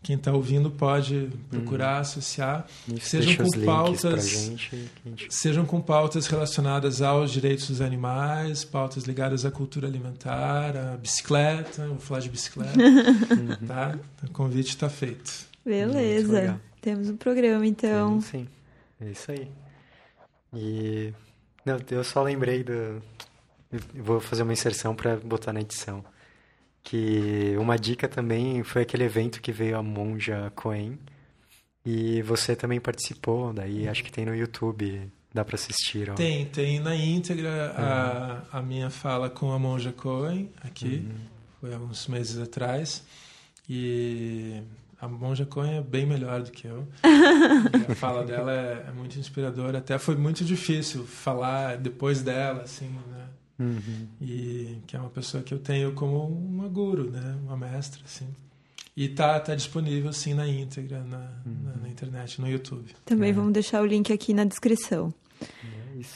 Quem está ouvindo pode procurar, associar. sejam com pautas, gente, gente... sejam com pautas relacionadas aos direitos dos animais, pautas ligadas à cultura alimentar, à bicicleta, vou falar de bicicleta, tá? O convite está feito. Beleza. Temos um programa então. Sim, sim. É isso aí. E não, eu só lembrei do vou fazer uma inserção para botar na edição. Que uma dica também foi aquele evento que veio a monja Coen. E você também participou, daí acho que tem no YouTube, dá para assistir. Ó. Tem, tem na íntegra uhum. a, a minha fala com a monja Coen, aqui, uhum. foi alguns meses atrás. E a Monja Coen é bem melhor do que eu. a fala dela é, é, muito inspiradora. Até foi muito difícil falar depois dela, assim, né? Uhum. E que é uma pessoa que eu tenho como uma guru, né? Uma mestra, assim. E tá, tá disponível, sim, na íntegra, na, uhum. na, na, internet, no YouTube. Também é. vamos deixar o link aqui na descrição.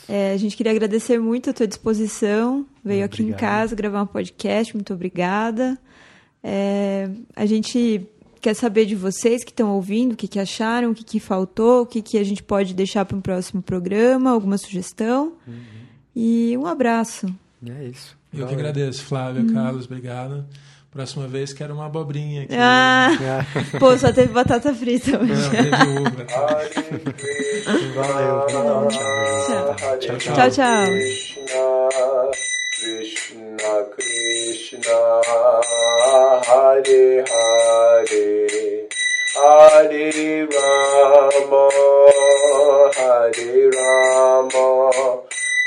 É, é, a gente queria agradecer muito a tua disposição. Veio aqui em casa gravar um podcast. Muito obrigada. É, a gente quer saber de vocês que estão ouvindo, o que, que acharam, o que, que faltou, o que, que a gente pode deixar para um próximo programa, alguma sugestão. Uhum. E um abraço. É isso. Eu Valeu. que agradeço, Flávia, hum. Carlos, obrigado. Próxima vez quero uma abobrinha aqui. Ah, pô, só teve batata frita hoje. Não, teve uva. Valeu. Tchau, tchau. tchau, tchau. Krishna Krishna Hare Hare Hare Rama Hare Rama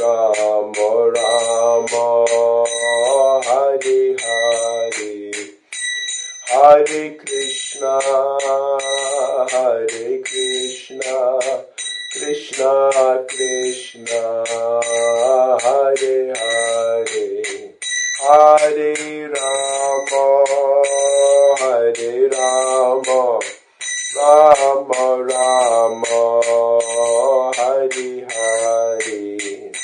Rama Rama Hare Hare. Hare Krishna Hare Krishna Krishna Krishna Hare Hare. Hare Rama Hare Rama Rama Rama Hare Hare